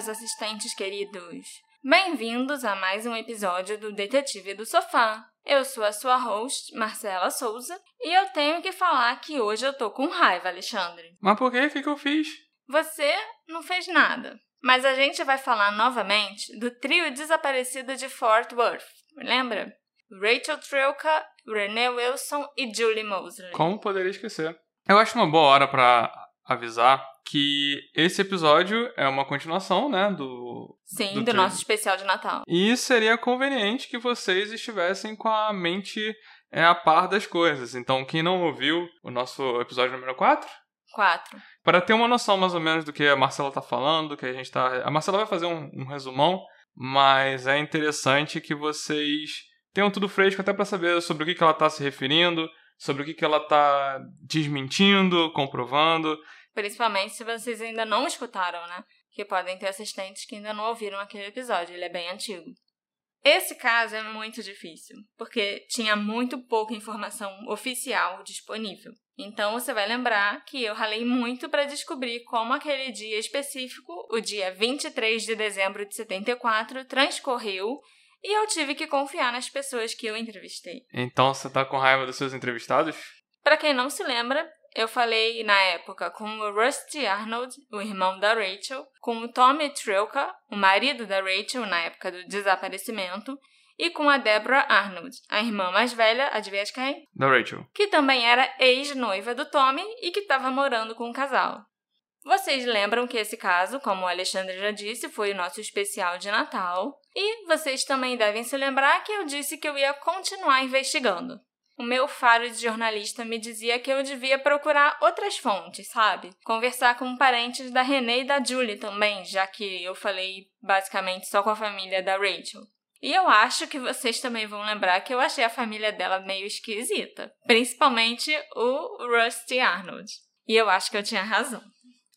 meus assistentes queridos! Bem-vindos a mais um episódio do Detetive do Sofá. Eu sou a sua host, Marcela Souza, e eu tenho que falar que hoje eu tô com raiva, Alexandre. Mas por quê? O que, que eu fiz? Você não fez nada. Mas a gente vai falar novamente do trio desaparecido de Fort Worth, lembra? Rachel Trilka, Renee Wilson e Julie Mosley. Como poderia esquecer? Eu acho uma boa hora para avisar que esse episódio é uma continuação, né, do... Sim, do do, nosso especial de Natal. E seria conveniente que vocês estivessem com a mente é, a par das coisas. Então, quem não ouviu o nosso episódio número 4, Quatro. para ter uma noção mais ou menos do que a Marcela tá falando, que a gente tá. A Marcela vai fazer um, um resumão, mas é interessante que vocês tenham tudo fresco até para saber sobre o que, que ela tá se referindo, sobre o que, que ela tá desmentindo, comprovando. Principalmente se vocês ainda não escutaram, né? Que podem ter assistentes que ainda não ouviram aquele episódio, ele é bem antigo. Esse caso é muito difícil, porque tinha muito pouca informação oficial disponível. Então você vai lembrar que eu ralei muito para descobrir como aquele dia específico, o dia 23 de dezembro de 74, transcorreu e eu tive que confiar nas pessoas que eu entrevistei. Então você tá com raiva dos seus entrevistados? Para quem não se lembra, eu falei na época com o Rusty Arnold, o irmão da Rachel, com o Tommy Trilka, o marido da Rachel na época do desaparecimento, e com a Deborah Arnold, a irmã mais velha, adivinha de quem? Da Rachel. Que também era ex-noiva do Tommy e que estava morando com o casal. Vocês lembram que esse caso, como o Alexandre já disse, foi o nosso especial de Natal. E vocês também devem se lembrar que eu disse que eu ia continuar investigando. O meu faro de jornalista me dizia que eu devia procurar outras fontes, sabe? Conversar com parentes da Renee e da Julie também, já que eu falei basicamente só com a família da Rachel. E eu acho que vocês também vão lembrar que eu achei a família dela meio esquisita, principalmente o Rusty Arnold. E eu acho que eu tinha razão.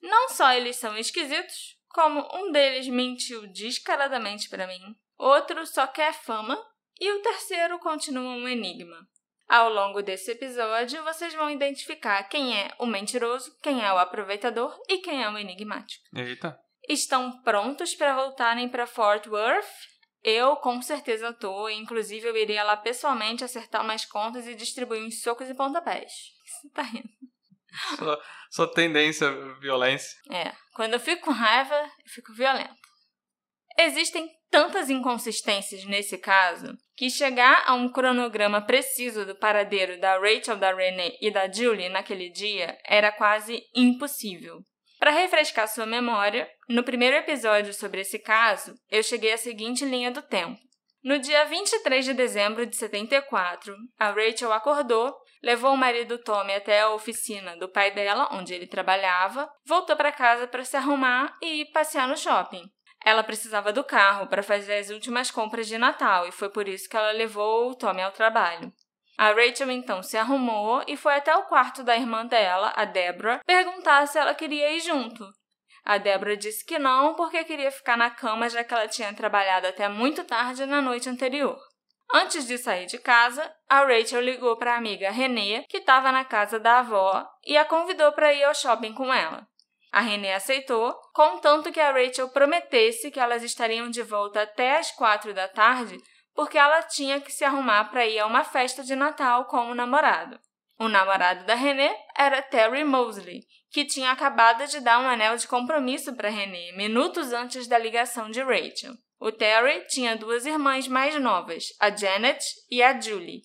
Não só eles são esquisitos, como um deles mentiu descaradamente para mim, outro só quer fama e o terceiro continua um enigma. Ao longo desse episódio, vocês vão identificar quem é o mentiroso, quem é o aproveitador e quem é o enigmático. Eita. Estão prontos para voltarem para Fort Worth? Eu com certeza tô, inclusive eu iria lá pessoalmente acertar umas contas e distribuir uns socos e pontapés. Você tá rindo? Sua, sua tendência à violência. É, quando eu fico com raiva, eu fico violenta. Existem tantas inconsistências nesse caso que chegar a um cronograma preciso do paradeiro da Rachel, da Renee e da Julie naquele dia era quase impossível. Para refrescar sua memória, no primeiro episódio sobre esse caso, eu cheguei à seguinte linha do tempo. No dia 23 de dezembro de 74, a Rachel acordou, levou o marido Tommy até a oficina do pai dela, onde ele trabalhava, voltou para casa para se arrumar e passear no shopping. Ela precisava do carro para fazer as últimas compras de Natal e foi por isso que ela levou o Tommy ao trabalho. A Rachel então se arrumou e foi até o quarto da irmã dela, a Deborah, perguntar se ela queria ir junto. A Deborah disse que não porque queria ficar na cama já que ela tinha trabalhado até muito tarde na noite anterior. Antes de sair de casa, a Rachel ligou para a amiga Renee, que estava na casa da avó, e a convidou para ir ao shopping com ela. A Renée aceitou, contanto que a Rachel prometesse que elas estariam de volta até às quatro da tarde, porque ela tinha que se arrumar para ir a uma festa de Natal com o namorado. O namorado da Renée era Terry Mosley, que tinha acabado de dar um anel de compromisso para Renée minutos antes da ligação de Rachel. O Terry tinha duas irmãs mais novas, a Janet e a Julie.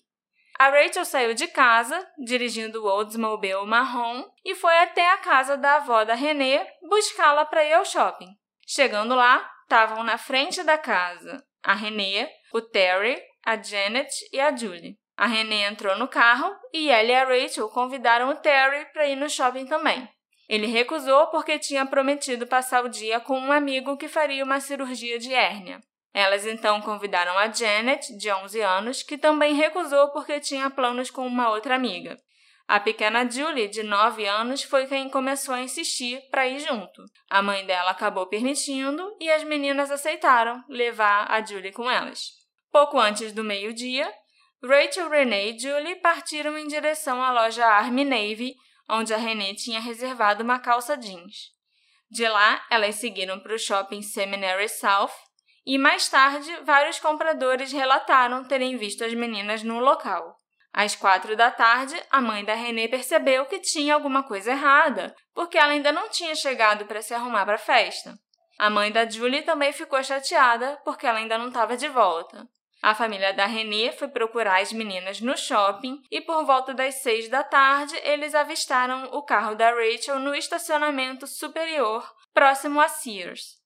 A Rachel saiu de casa, dirigindo o Oldsmobile marrom, e foi até a casa da avó da Renée buscá-la para ir ao shopping. Chegando lá, estavam na frente da casa a Renée, o Terry, a Janet e a Julie. A Renée entrou no carro e ela e a Rachel convidaram o Terry para ir no shopping também. Ele recusou porque tinha prometido passar o dia com um amigo que faria uma cirurgia de hérnia. Elas então convidaram a Janet, de 11 anos, que também recusou porque tinha planos com uma outra amiga. A pequena Julie, de 9 anos, foi quem começou a insistir para ir junto. A mãe dela acabou permitindo e as meninas aceitaram levar a Julie com elas. Pouco antes do meio-dia, Rachel, Renee e Julie partiram em direção à loja Army Navy, onde a Renee tinha reservado uma calça jeans. De lá, elas seguiram para o shopping Seminary South e mais tarde, vários compradores relataram terem visto as meninas no local. Às quatro da tarde, a mãe da Renée percebeu que tinha alguma coisa errada, porque ela ainda não tinha chegado para se arrumar para a festa. A mãe da Julie também ficou chateada porque ela ainda não estava de volta. A família da Renée foi procurar as meninas no shopping e por volta das seis da tarde eles avistaram o carro da Rachel no estacionamento superior, próximo a Sears.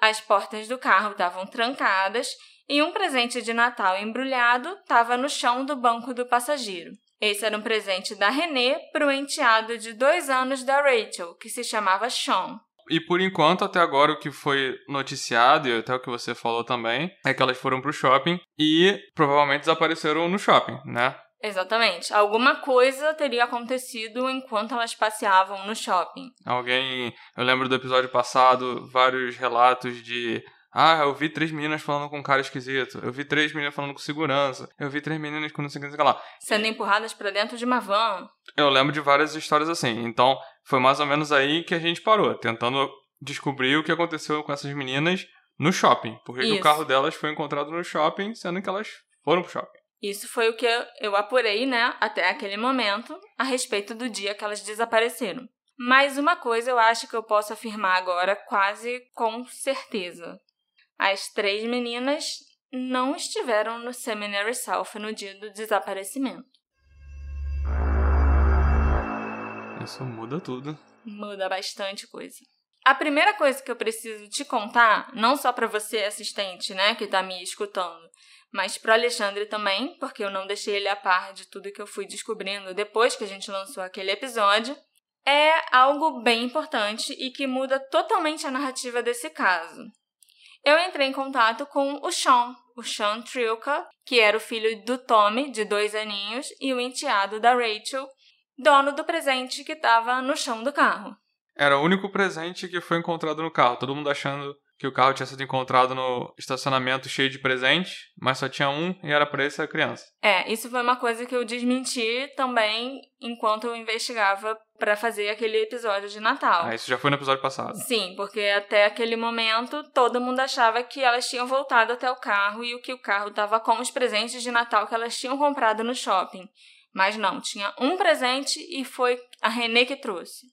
As portas do carro estavam trancadas e um presente de Natal embrulhado estava no chão do banco do passageiro. Esse era um presente da Renée para o enteado de dois anos da Rachel, que se chamava Sean. E por enquanto, até agora, o que foi noticiado, e até o que você falou também, é que elas foram pro shopping e provavelmente desapareceram no shopping, né? Exatamente. Alguma coisa teria acontecido enquanto elas passeavam no shopping. Alguém. Eu lembro do episódio passado, vários relatos de. Ah, eu vi três meninas falando com um cara esquisito. Eu vi três meninas falando com segurança. Eu vi três meninas com não sei o que lá. Sendo empurradas para dentro de uma van. Eu lembro de várias histórias assim. Então, foi mais ou menos aí que a gente parou, tentando descobrir o que aconteceu com essas meninas no shopping. Porque o carro delas foi encontrado no shopping, sendo que elas foram pro shopping. Isso foi o que eu apurei, né, até aquele momento, a respeito do dia que elas desapareceram. Mas uma coisa eu acho que eu posso afirmar agora quase com certeza. As três meninas não estiveram no Seminary South no dia do desaparecimento. Isso muda tudo. Muda bastante coisa. A primeira coisa que eu preciso te contar, não só para você assistente, né, que tá me escutando, mas para Alexandre também, porque eu não deixei ele a par de tudo que eu fui descobrindo depois que a gente lançou aquele episódio, é algo bem importante e que muda totalmente a narrativa desse caso eu entrei em contato com o Sean, o Sean Trilka, que era o filho do Tommy, de dois aninhos, e o enteado da Rachel, dono do presente que estava no chão do carro. Era o único presente que foi encontrado no carro, todo mundo achando que o carro tinha sido encontrado no estacionamento cheio de presentes, mas só tinha um e era para essa criança. É, isso foi uma coisa que eu desmenti também enquanto eu investigava para fazer aquele episódio de Natal. Ah, isso já foi no episódio passado. Sim, porque até aquele momento todo mundo achava que elas tinham voltado até o carro e o que o carro estava com os presentes de Natal que elas tinham comprado no shopping. Mas não, tinha um presente e foi a Renê que trouxe.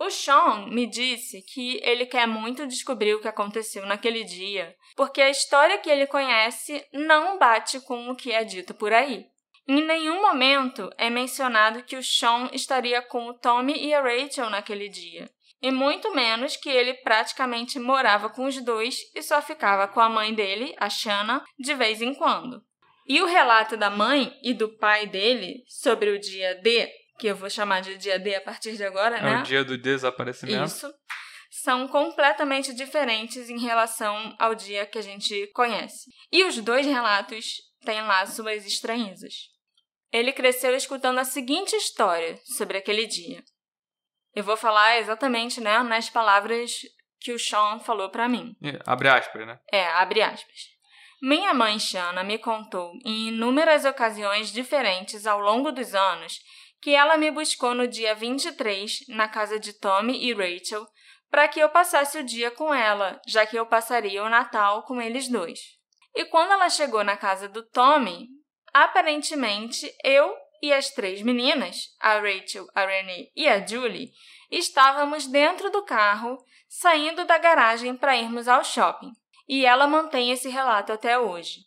O Sean me disse que ele quer muito descobrir o que aconteceu naquele dia, porque a história que ele conhece não bate com o que é dito por aí. Em nenhum momento é mencionado que o Sean estaria com o Tommy e a Rachel naquele dia, e muito menos que ele praticamente morava com os dois e só ficava com a mãe dele, a Shanna, de vez em quando. E o relato da mãe e do pai dele sobre o dia D que eu vou chamar de dia D a partir de agora, é né? É o dia do desaparecimento. Isso. São completamente diferentes em relação ao dia que a gente conhece. E os dois relatos têm lá suas estranhezas. Ele cresceu escutando a seguinte história sobre aquele dia. Eu vou falar exatamente né, nas palavras que o Sean falou para mim. Abre aspas, né? É, abre aspas. Minha mãe Shana me contou em inúmeras ocasiões diferentes ao longo dos anos que ela me buscou no dia 23 na casa de Tommy e Rachel para que eu passasse o dia com ela, já que eu passaria o Natal com eles dois. E quando ela chegou na casa do Tommy, aparentemente eu e as três meninas, a Rachel, a Renee e a Julie, estávamos dentro do carro, saindo da garagem para irmos ao shopping. E ela mantém esse relato até hoje.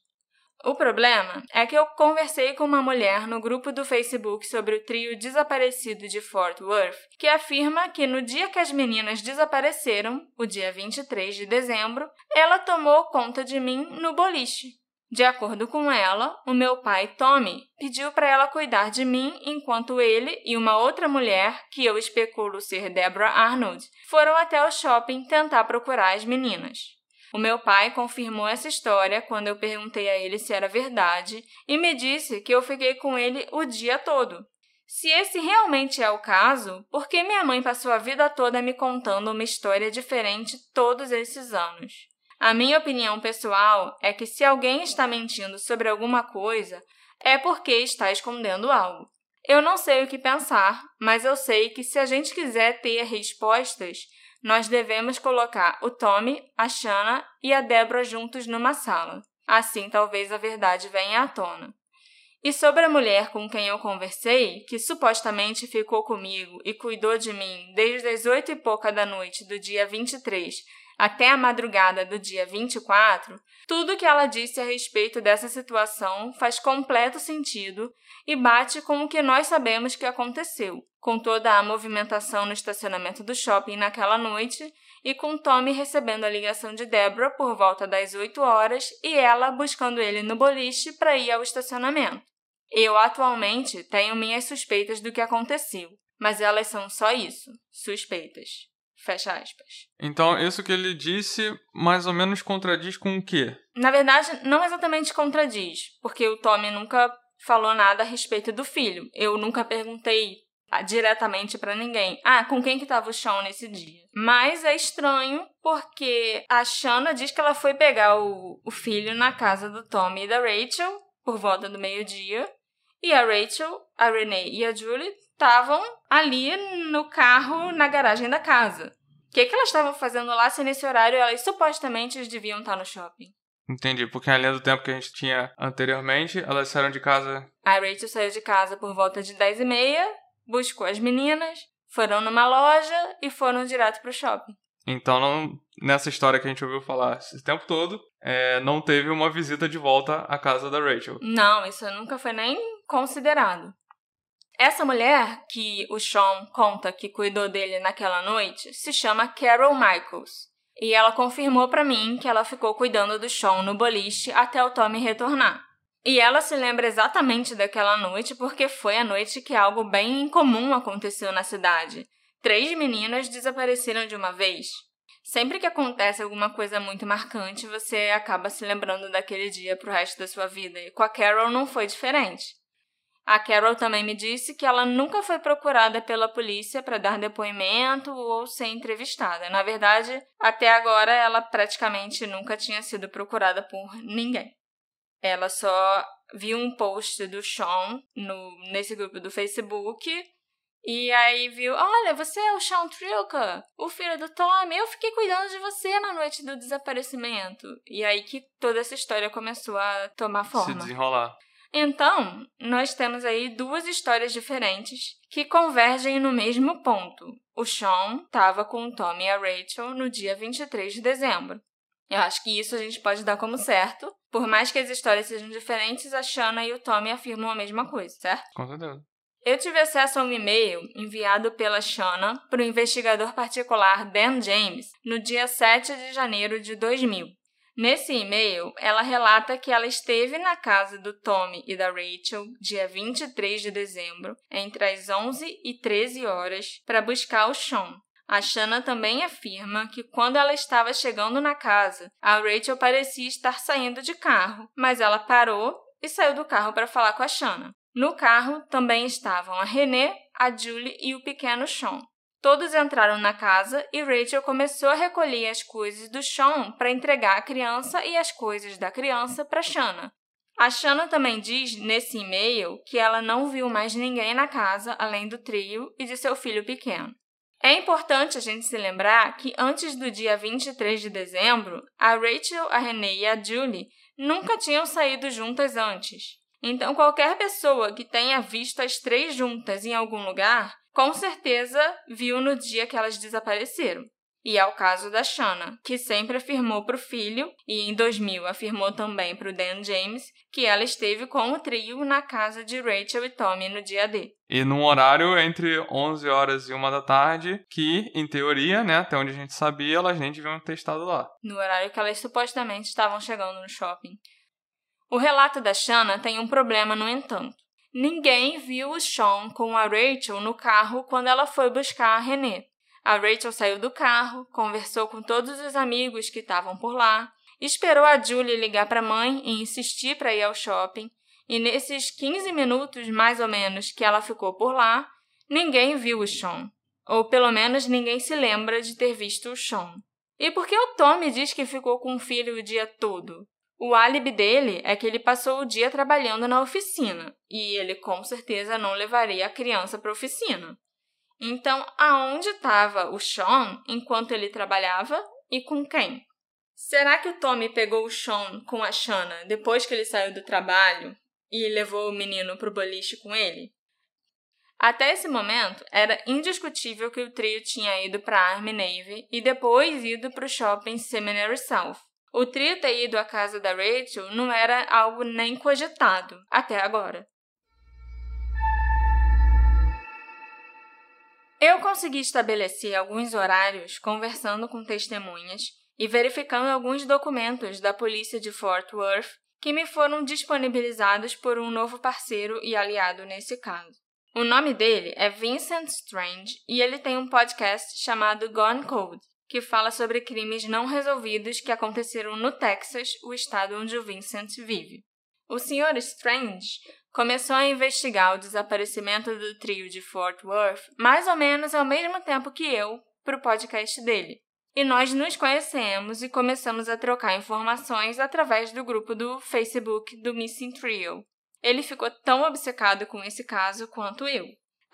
O problema é que eu conversei com uma mulher no grupo do Facebook sobre o trio desaparecido de Fort Worth, que afirma que no dia que as meninas desapareceram, o dia 23 de dezembro, ela tomou conta de mim no boliche. De acordo com ela, o meu pai, Tommy, pediu para ela cuidar de mim enquanto ele e uma outra mulher, que eu especulo ser Deborah Arnold, foram até o shopping tentar procurar as meninas. O meu pai confirmou essa história quando eu perguntei a ele se era verdade e me disse que eu fiquei com ele o dia todo. Se esse realmente é o caso, por que minha mãe passou a vida toda me contando uma história diferente todos esses anos? A minha opinião pessoal é que se alguém está mentindo sobre alguma coisa, é porque está escondendo algo. Eu não sei o que pensar, mas eu sei que se a gente quiser ter respostas, nós devemos colocar o Tommy, a Shanna e a Deborah juntos numa sala. Assim, talvez a verdade venha à tona. E sobre a mulher com quem eu conversei, que supostamente ficou comigo e cuidou de mim desde as oito e pouca da noite do dia 23 até a madrugada do dia 24, tudo que ela disse a respeito dessa situação faz completo sentido e bate com o que nós sabemos que aconteceu, com toda a movimentação no estacionamento do shopping naquela noite e com Tommy recebendo a ligação de Deborah por volta das 8 horas e ela buscando ele no boliche para ir ao estacionamento. Eu atualmente tenho minhas suspeitas do que aconteceu, mas elas são só isso, suspeitas. Fecha aspas. Então, isso que ele disse mais ou menos contradiz com o quê? Na verdade, não exatamente contradiz, porque o Tommy nunca falou nada a respeito do filho. Eu nunca perguntei diretamente para ninguém. Ah, com quem que tava o Sean nesse dia? Mas é estranho porque a Shanna diz que ela foi pegar o, o filho na casa do Tommy e da Rachel por volta do meio-dia. E a Rachel, a Renee e a Julie estavam ali no carro na garagem da casa. O que, que elas estavam fazendo lá se nesse horário elas supostamente deviam estar no shopping? Entendi, porque além do tempo que a gente tinha anteriormente, elas saíram de casa. A Rachel saiu de casa por volta de 10 e meia, buscou as meninas, foram numa loja e foram direto pro shopping. Então, não, nessa história que a gente ouviu falar esse tempo todo, é, não teve uma visita de volta à casa da Rachel. Não, isso nunca foi nem considerado. Essa mulher que o Sean conta que cuidou dele naquela noite se chama Carol Michaels. E ela confirmou para mim que ela ficou cuidando do Sean no boliche até o Tommy retornar. E ela se lembra exatamente daquela noite porque foi a noite que algo bem incomum aconteceu na cidade. Três meninas desapareceram de uma vez. Sempre que acontece alguma coisa muito marcante, você acaba se lembrando daquele dia pro resto da sua vida. E com a Carol não foi diferente. A Carol também me disse que ela nunca foi procurada pela polícia para dar depoimento ou ser entrevistada. Na verdade, até agora ela praticamente nunca tinha sido procurada por ninguém. Ela só viu um post do Sean no, nesse grupo do Facebook e aí viu: Olha, você é o Sean Trilka, o filho do Tommy. Eu fiquei cuidando de você na noite do desaparecimento. E aí que toda essa história começou a tomar forma. Se desenrolar. Então, nós temos aí duas histórias diferentes que convergem no mesmo ponto. O Sean estava com o Tommy e a Rachel no dia 23 de dezembro. Eu acho que isso a gente pode dar como certo. Por mais que as histórias sejam diferentes, a Shanna e o Tommy afirmam a mesma coisa, certo? Com certeza. Eu tive acesso a um e-mail enviado pela Shanna para o investigador particular Dan James no dia 7 de janeiro de 2000. Nesse e-mail, ela relata que ela esteve na casa do Tommy e da Rachel dia 23 de dezembro, entre as 11 e 13 horas, para buscar o Sean. A Shanna também afirma que quando ela estava chegando na casa, a Rachel parecia estar saindo de carro, mas ela parou e saiu do carro para falar com a Shanna. No carro também estavam a Renée, a Julie e o pequeno Sean. Todos entraram na casa e Rachel começou a recolher as coisas do Sean para entregar a criança e as coisas da criança para Shanna. A Shanna também diz nesse e-mail que ela não viu mais ninguém na casa além do trio e de seu filho pequeno. É importante a gente se lembrar que antes do dia 23 de dezembro, a Rachel, a Renee e a Julie nunca tinham saído juntas antes. Então, qualquer pessoa que tenha visto as três juntas em algum lugar com certeza viu no dia que elas desapareceram. E é o caso da Shanna, que sempre afirmou para o filho, e em 2000 afirmou também para o Dan James, que ela esteve com o trio na casa de Rachel e Tommy no dia D. E num horário entre 11 horas e 1 da tarde, que, em teoria, né, até onde a gente sabia, elas nem deviam ter estado lá. No horário que elas supostamente estavam chegando no shopping. O relato da Shanna tem um problema, no entanto. Ninguém viu o Sean com a Rachel no carro quando ela foi buscar a René. A Rachel saiu do carro, conversou com todos os amigos que estavam por lá, esperou a Julie ligar para a mãe e insistir para ir ao shopping, e nesses 15 minutos mais ou menos que ela ficou por lá, ninguém viu o Sean. Ou pelo menos ninguém se lembra de ter visto o Sean. E por que o Tommy diz que ficou com o filho o dia todo? O álibi dele é que ele passou o dia trabalhando na oficina e ele com certeza não levaria a criança para a oficina. Então, aonde estava o Sean enquanto ele trabalhava e com quem? Será que o Tommy pegou o Sean com a Shanna depois que ele saiu do trabalho e levou o menino pro boliche com ele? Até esse momento, era indiscutível que o trio tinha ido para a Army Navy e depois ido para o shopping Seminary South. O trio ter ido à casa da Rachel não era algo nem cogitado até agora. Eu consegui estabelecer alguns horários conversando com testemunhas e verificando alguns documentos da polícia de Fort Worth que me foram disponibilizados por um novo parceiro e aliado nesse caso. O nome dele é Vincent Strange e ele tem um podcast chamado Gone Cold, que fala sobre crimes não resolvidos que aconteceram no Texas, o estado onde o Vincent vive. O Sr. Strange começou a investigar o desaparecimento do trio de Fort Worth mais ou menos ao mesmo tempo que eu para o podcast dele. E nós nos conhecemos e começamos a trocar informações através do grupo do Facebook do Missing Trio. Ele ficou tão obcecado com esse caso quanto eu.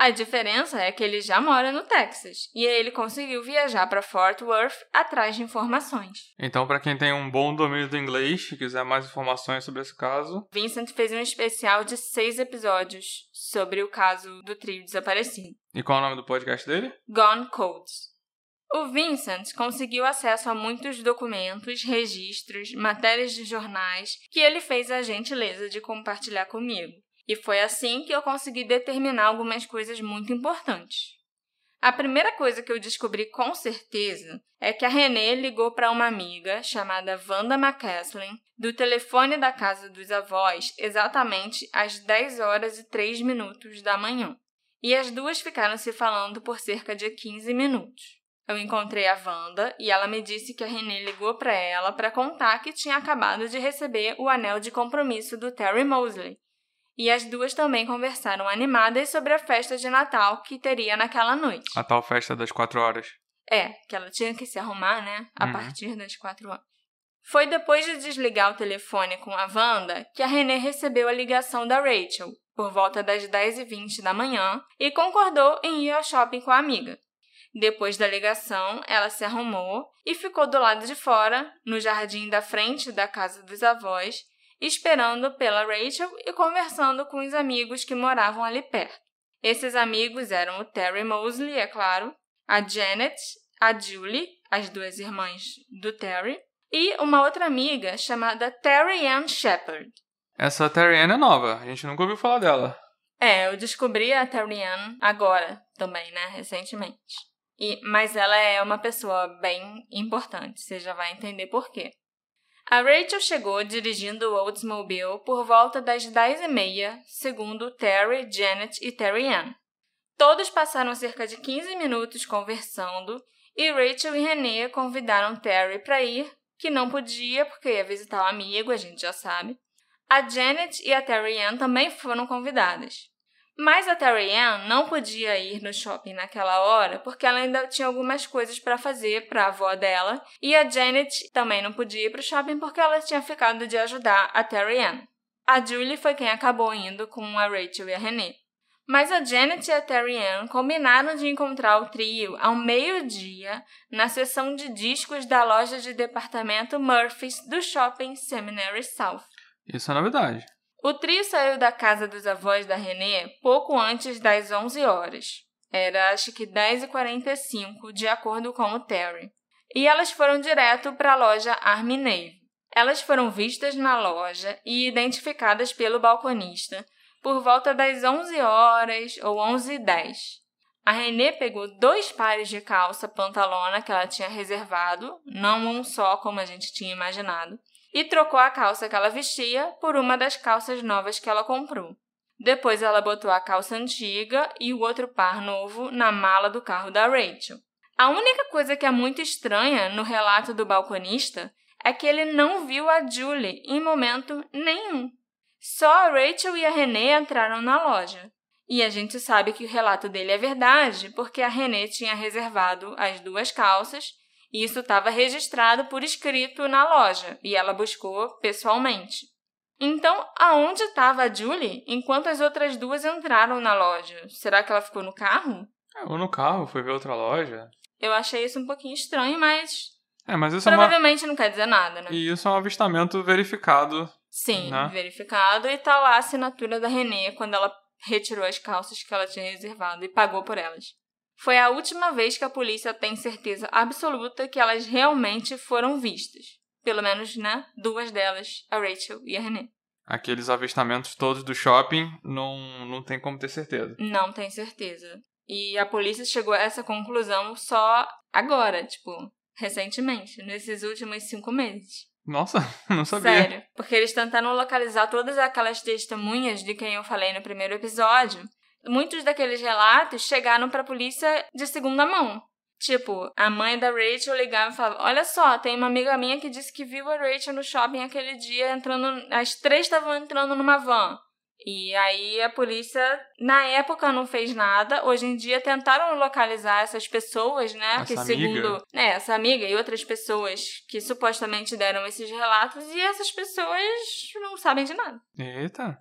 A diferença é que ele já mora no Texas e ele conseguiu viajar para Fort Worth atrás de informações. Então, para quem tem um bom domínio do inglês e quiser mais informações sobre esse caso, Vincent fez um especial de seis episódios sobre o caso do trio desaparecido. E qual é o nome do podcast dele? Gone Codes. O Vincent conseguiu acesso a muitos documentos, registros, matérias de jornais que ele fez a gentileza de compartilhar comigo. E foi assim que eu consegui determinar algumas coisas muito importantes. A primeira coisa que eu descobri com certeza é que a Renée ligou para uma amiga chamada Wanda McCaslin do telefone da casa dos avós exatamente às 10 horas e 3 minutos da manhã. E as duas ficaram se falando por cerca de 15 minutos. Eu encontrei a Wanda e ela me disse que a Renée ligou para ela para contar que tinha acabado de receber o anel de compromisso do Terry Mosley. E as duas também conversaram animadas sobre a festa de Natal que teria naquela noite. A tal festa das quatro horas. É, que ela tinha que se arrumar, né? A uhum. partir das quatro horas. Foi depois de desligar o telefone com a Wanda que a Renée recebeu a ligação da Rachel, por volta das 10h20 da manhã, e concordou em ir ao shopping com a amiga. Depois da ligação, ela se arrumou e ficou do lado de fora, no jardim da frente da casa dos avós, esperando pela Rachel e conversando com os amigos que moravam ali perto. Esses amigos eram o Terry Mosley, é claro, a Janet, a Julie, as duas irmãs do Terry, e uma outra amiga chamada Terry Ann Shepard. Essa Terry Ann é nova, a gente nunca ouviu falar dela. É, eu descobri a Terry Ann agora também, né, recentemente. E, mas ela é uma pessoa bem importante, você já vai entender por quê. A Rachel chegou dirigindo o Oldsmobile por volta das 10h30, segundo Terry, Janet e Terry Ann. Todos passaram cerca de 15 minutos conversando e Rachel e Renee convidaram Terry para ir, que não podia porque ia visitar o um amigo, a gente já sabe. A Janet e a Terry Ann também foram convidadas. Mas a Terry Ann não podia ir no shopping naquela hora porque ela ainda tinha algumas coisas para fazer para a avó dela, e a Janet também não podia ir para o shopping porque ela tinha ficado de ajudar a Terry Ann. A Julie foi quem acabou indo com a Rachel e a Renee. Mas a Janet e a Terry Ann combinaram de encontrar o trio ao meio-dia na seção de discos da loja de departamento Murphy's do shopping Seminary South. Isso é novidade. O trio saiu da casa dos avós da Renée pouco antes das 11 horas. Era acho que 10h45, de acordo com o Terry. E elas foram direto para a loja Army Navy. Elas foram vistas na loja e identificadas pelo balconista por volta das 11 horas ou 11h10. A Renée pegou dois pares de calça pantalona que ela tinha reservado, não um só como a gente tinha imaginado, e trocou a calça que ela vestia por uma das calças novas que ela comprou. Depois ela botou a calça antiga e o outro par novo na mala do carro da Rachel. A única coisa que é muito estranha no relato do balconista é que ele não viu a Julie em momento nenhum. Só a Rachel e a Renée entraram na loja. E a gente sabe que o relato dele é verdade, porque a Renée tinha reservado as duas calças e isso estava registrado por escrito na loja e ela buscou pessoalmente. Então, aonde estava a Julie enquanto as outras duas entraram na loja? Será que ela ficou no carro? É, ou no carro, foi ver outra loja. Eu achei isso um pouquinho estranho, mas É, mas isso é uma... provavelmente não quer dizer nada, né? E isso é um avistamento verificado. Sim, né? verificado. E tá lá a assinatura da Renê quando ela retirou as calças que ela tinha reservado e pagou por elas. Foi a última vez que a polícia tem certeza absoluta que elas realmente foram vistas. Pelo menos, né? Duas delas, a Rachel e a Renê. Aqueles avistamentos todos do shopping, não, não tem como ter certeza. Não tem certeza. E a polícia chegou a essa conclusão só agora, tipo, recentemente, nesses últimos cinco meses. Nossa, não sabia. Sério. Porque eles tentaram localizar todas aquelas testemunhas de quem eu falei no primeiro episódio. Muitos daqueles relatos chegaram pra polícia de segunda mão. Tipo, a mãe da Rachel ligava e falava: Olha só, tem uma amiga minha que disse que viu a Rachel no shopping aquele dia entrando. As três estavam entrando numa van. E aí a polícia, na época, não fez nada. Hoje em dia tentaram localizar essas pessoas, né? Essa que amiga. segundo. Né, essa amiga e outras pessoas que supostamente deram esses relatos, e essas pessoas não sabem de nada. Eita.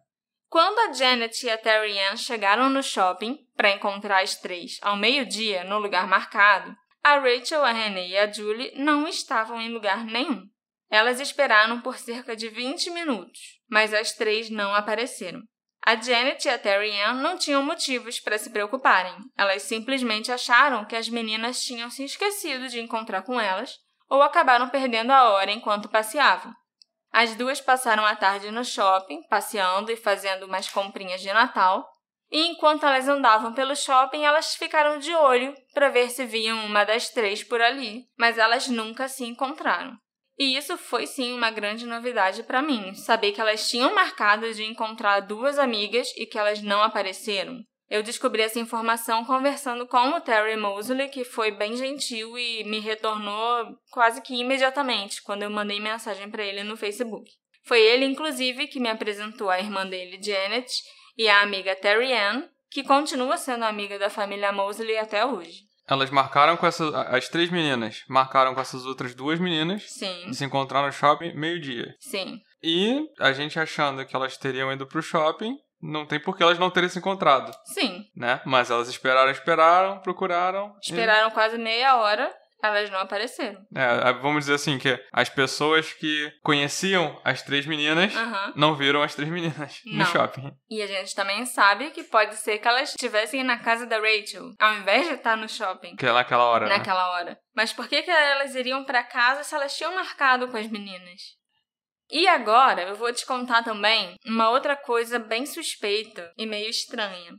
Quando a Janet e a Terry Ann chegaram no shopping para encontrar as três ao meio-dia no lugar marcado, a Rachel, a Renee e a Julie não estavam em lugar nenhum. Elas esperaram por cerca de 20 minutos, mas as três não apareceram. A Janet e a Terry Ann não tinham motivos para se preocuparem. Elas simplesmente acharam que as meninas tinham se esquecido de encontrar com elas ou acabaram perdendo a hora enquanto passeavam. As duas passaram a tarde no shopping, passeando e fazendo umas comprinhas de Natal. E enquanto elas andavam pelo shopping, elas ficaram de olho para ver se viam uma das três por ali, mas elas nunca se encontraram. E isso foi sim uma grande novidade para mim, saber que elas tinham marcado de encontrar duas amigas e que elas não apareceram. Eu descobri essa informação conversando com o Terry Mosley, que foi bem gentil e me retornou quase que imediatamente quando eu mandei mensagem para ele no Facebook. Foi ele, inclusive, que me apresentou a irmã dele, Janet, e a amiga Terry Ann, que continua sendo amiga da família Mosley até hoje. Elas marcaram com essas. As três meninas marcaram com essas outras duas meninas Sim, de se encontrar no shopping meio-dia. sim. E a gente achando que elas teriam ido pro shopping, não tem por que elas não terem se encontrado, Sim. né? Mas elas esperaram, esperaram, procuraram. e- Esperaram quase meia hora, elas não apareceram. É, vamos dizer assim, que as pessoas que conheciam as três meninas Aham. não viram as três meninas no Não. shopping. E a gente também sabe que pode ser que elas estivessem na casa da Rachel, ao invés de estar no shopping. Que é naquela hora, né? naquela hora. Mas por que, que elas iriam pra casa se elas tinham marcado com as meninas? E agora eu vou te contar também uma outra coisa bem suspeita e meio estranha.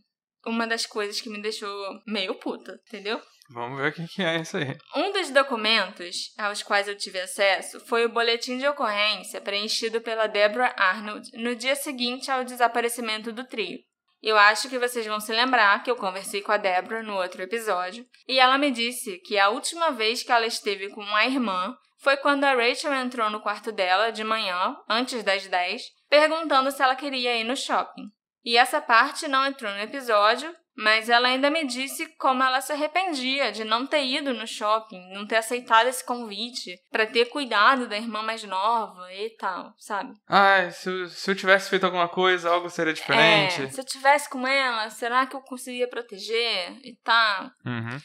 Uma das coisas que me deixou meio puta, entendeu? Vamos ver o que é isso aí. Um dos documentos aos quais eu tive acesso foi o boletim de ocorrência preenchido pela Deborah Arnold no dia seguinte ao desaparecimento do trio. Eu acho que vocês vão se lembrar que eu conversei com a Deborah no outro episódio e ela me disse que a última vez que ela esteve com a irmã foi quando a Rachel entrou no quarto dela de manhã, antes das 10, perguntando se ela queria ir no shopping. E essa parte não entrou no episódio, mas ela ainda me disse como ela se arrependia de não ter ido no shopping, não ter aceitado esse convite, pra ter cuidado da irmã mais nova e tal, sabe? Ah, se, eu- se eu tivesse feito alguma coisa, algo seria diferente. É, se eu tivesse com ela, será que eu conseguia proteger e tal? Uhum.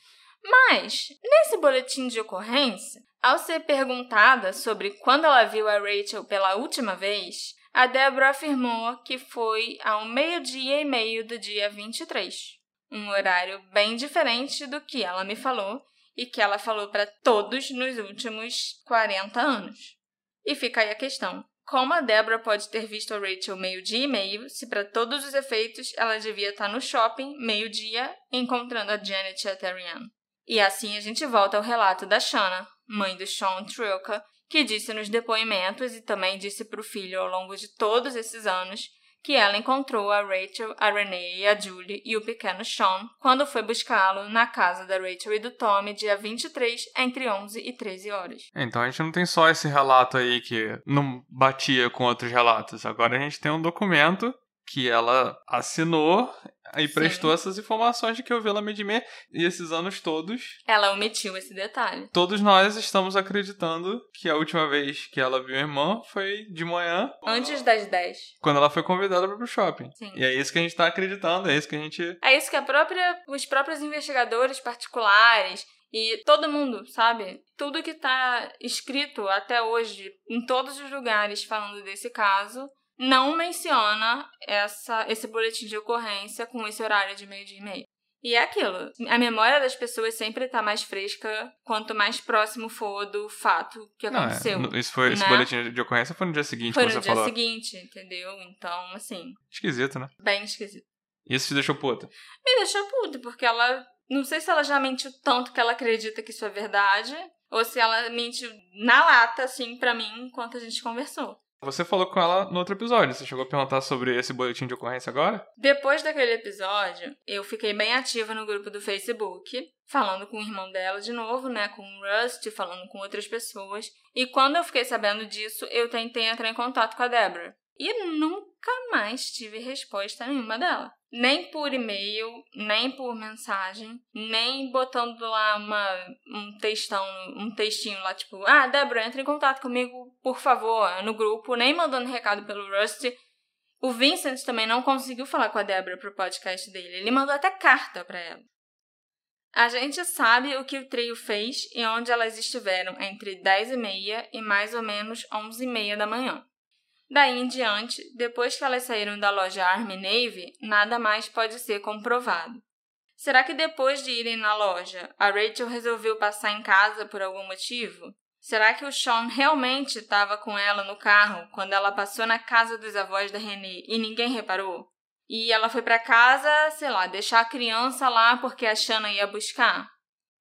Mas, nesse boletim de ocorrência, ao ser perguntada sobre quando ela viu a Rachel pela última vez, a Deborah afirmou que foi ao meio-dia e meio do dia 23. Um horário bem diferente do que ela me falou e que ela falou para todos nos últimos 40 anos. E fica aí a questão. Como a Deborah pode ter visto a Rachel meio-dia e meio, se para todos os efeitos ela devia estar no shopping meio-dia encontrando a Janet e a Terry Ann? E assim a gente volta ao relato da Shanna, mãe do Sean Trilka, que disse nos depoimentos e também disse para o filho ao longo de todos esses anos que ela encontrou a Rachel, a Renee, a Julie e o pequeno Sean quando foi buscá-lo na casa da Rachel e do Tommy dia 23, entre 11 e 13 horas. Então a gente não tem só esse relato aí que não batia com outros relatos. Agora a gente tem um documento que ela assinou e Sim. prestou essas informações de que eu vi ela Medimê e esses anos todos. Ela omitiu esse detalhe. Todos nós estamos acreditando que a última vez que ela viu a irmã foi de manhã, Antes das 10. quando ela foi convidada para pro shopping. Sim. E é isso que a gente tá acreditando, é isso que a gente. É isso que a própria, os próprios investigadores particulares e todo mundo, sabe? Tudo que tá escrito até hoje em todos os lugares falando desse caso não menciona essa, esse boletim de ocorrência com esse horário de meio-dia e meio. E é aquilo. A memória das pessoas sempre tá mais fresca quanto mais próximo for do fato que Não, é, aconteceu. isso foi, esse né? boletim de ocorrência foi no dia seguinte Foi no dia falou. seguinte, entendeu? Então, assim, Esquisito, né? bem esquisito. Isso te deixou puta. Me deixou puta, porque ela. Não sei se ela já mentiu tanto que ela acredita que isso é verdade, ou se ela mentiu na lata, assim, pra mim, enquanto a gente conversou. Você falou com ela no outro episódio. Você chegou a perguntar sobre esse boletim de ocorrência agora? Depois daquele episódio, eu fiquei bem ativa no grupo do Facebook, falando com o irmão dela de novo, né, com o Rust, falando com outras pessoas. E quando eu fiquei sabendo disso, eu tentei entrar em contato com a Débora. E nunca mais tive resposta nenhuma dela. Nem por e-mail, nem por mensagem, nem botando lá uma, um textão, um textinho lá, tipo, ah, Débora, entre em contato comigo, por favor, no grupo, nem mandando recado pelo Rust. O Vincent também não conseguiu falar com a Débora pro podcast dele. Ele mandou até carta pra ela. A gente sabe o que o trio fez e onde elas estiveram entre 10 e meia e mais ou menos 11 e meia da manhã. Daí em diante, depois que elas saíram da loja Army Navy, nada mais pode ser comprovado. Será que depois de irem na loja, a Rachel resolveu passar em casa por algum motivo? Será que o Sean realmente estava com ela no carro quando ela passou na casa dos avós da Renée e ninguém reparou? E ela foi para casa, sei lá, deixar a criança lá porque a Shanna ia buscar?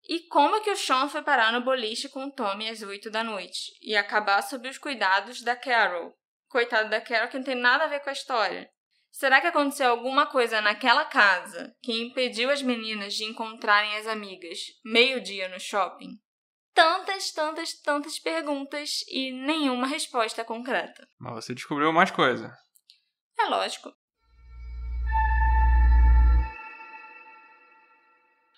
E como que o Sean foi parar no boliche com o Tommy às 8 da noite e acabar sob os cuidados da Carol? Coitada da Carol que não tem nada a ver com a história. Será que aconteceu alguma coisa naquela casa que impediu as meninas de encontrarem as amigas meio-dia no shopping? Tantas, tantas, tantas perguntas e nenhuma resposta concreta. Mas você descobriu mais coisa. É lógico.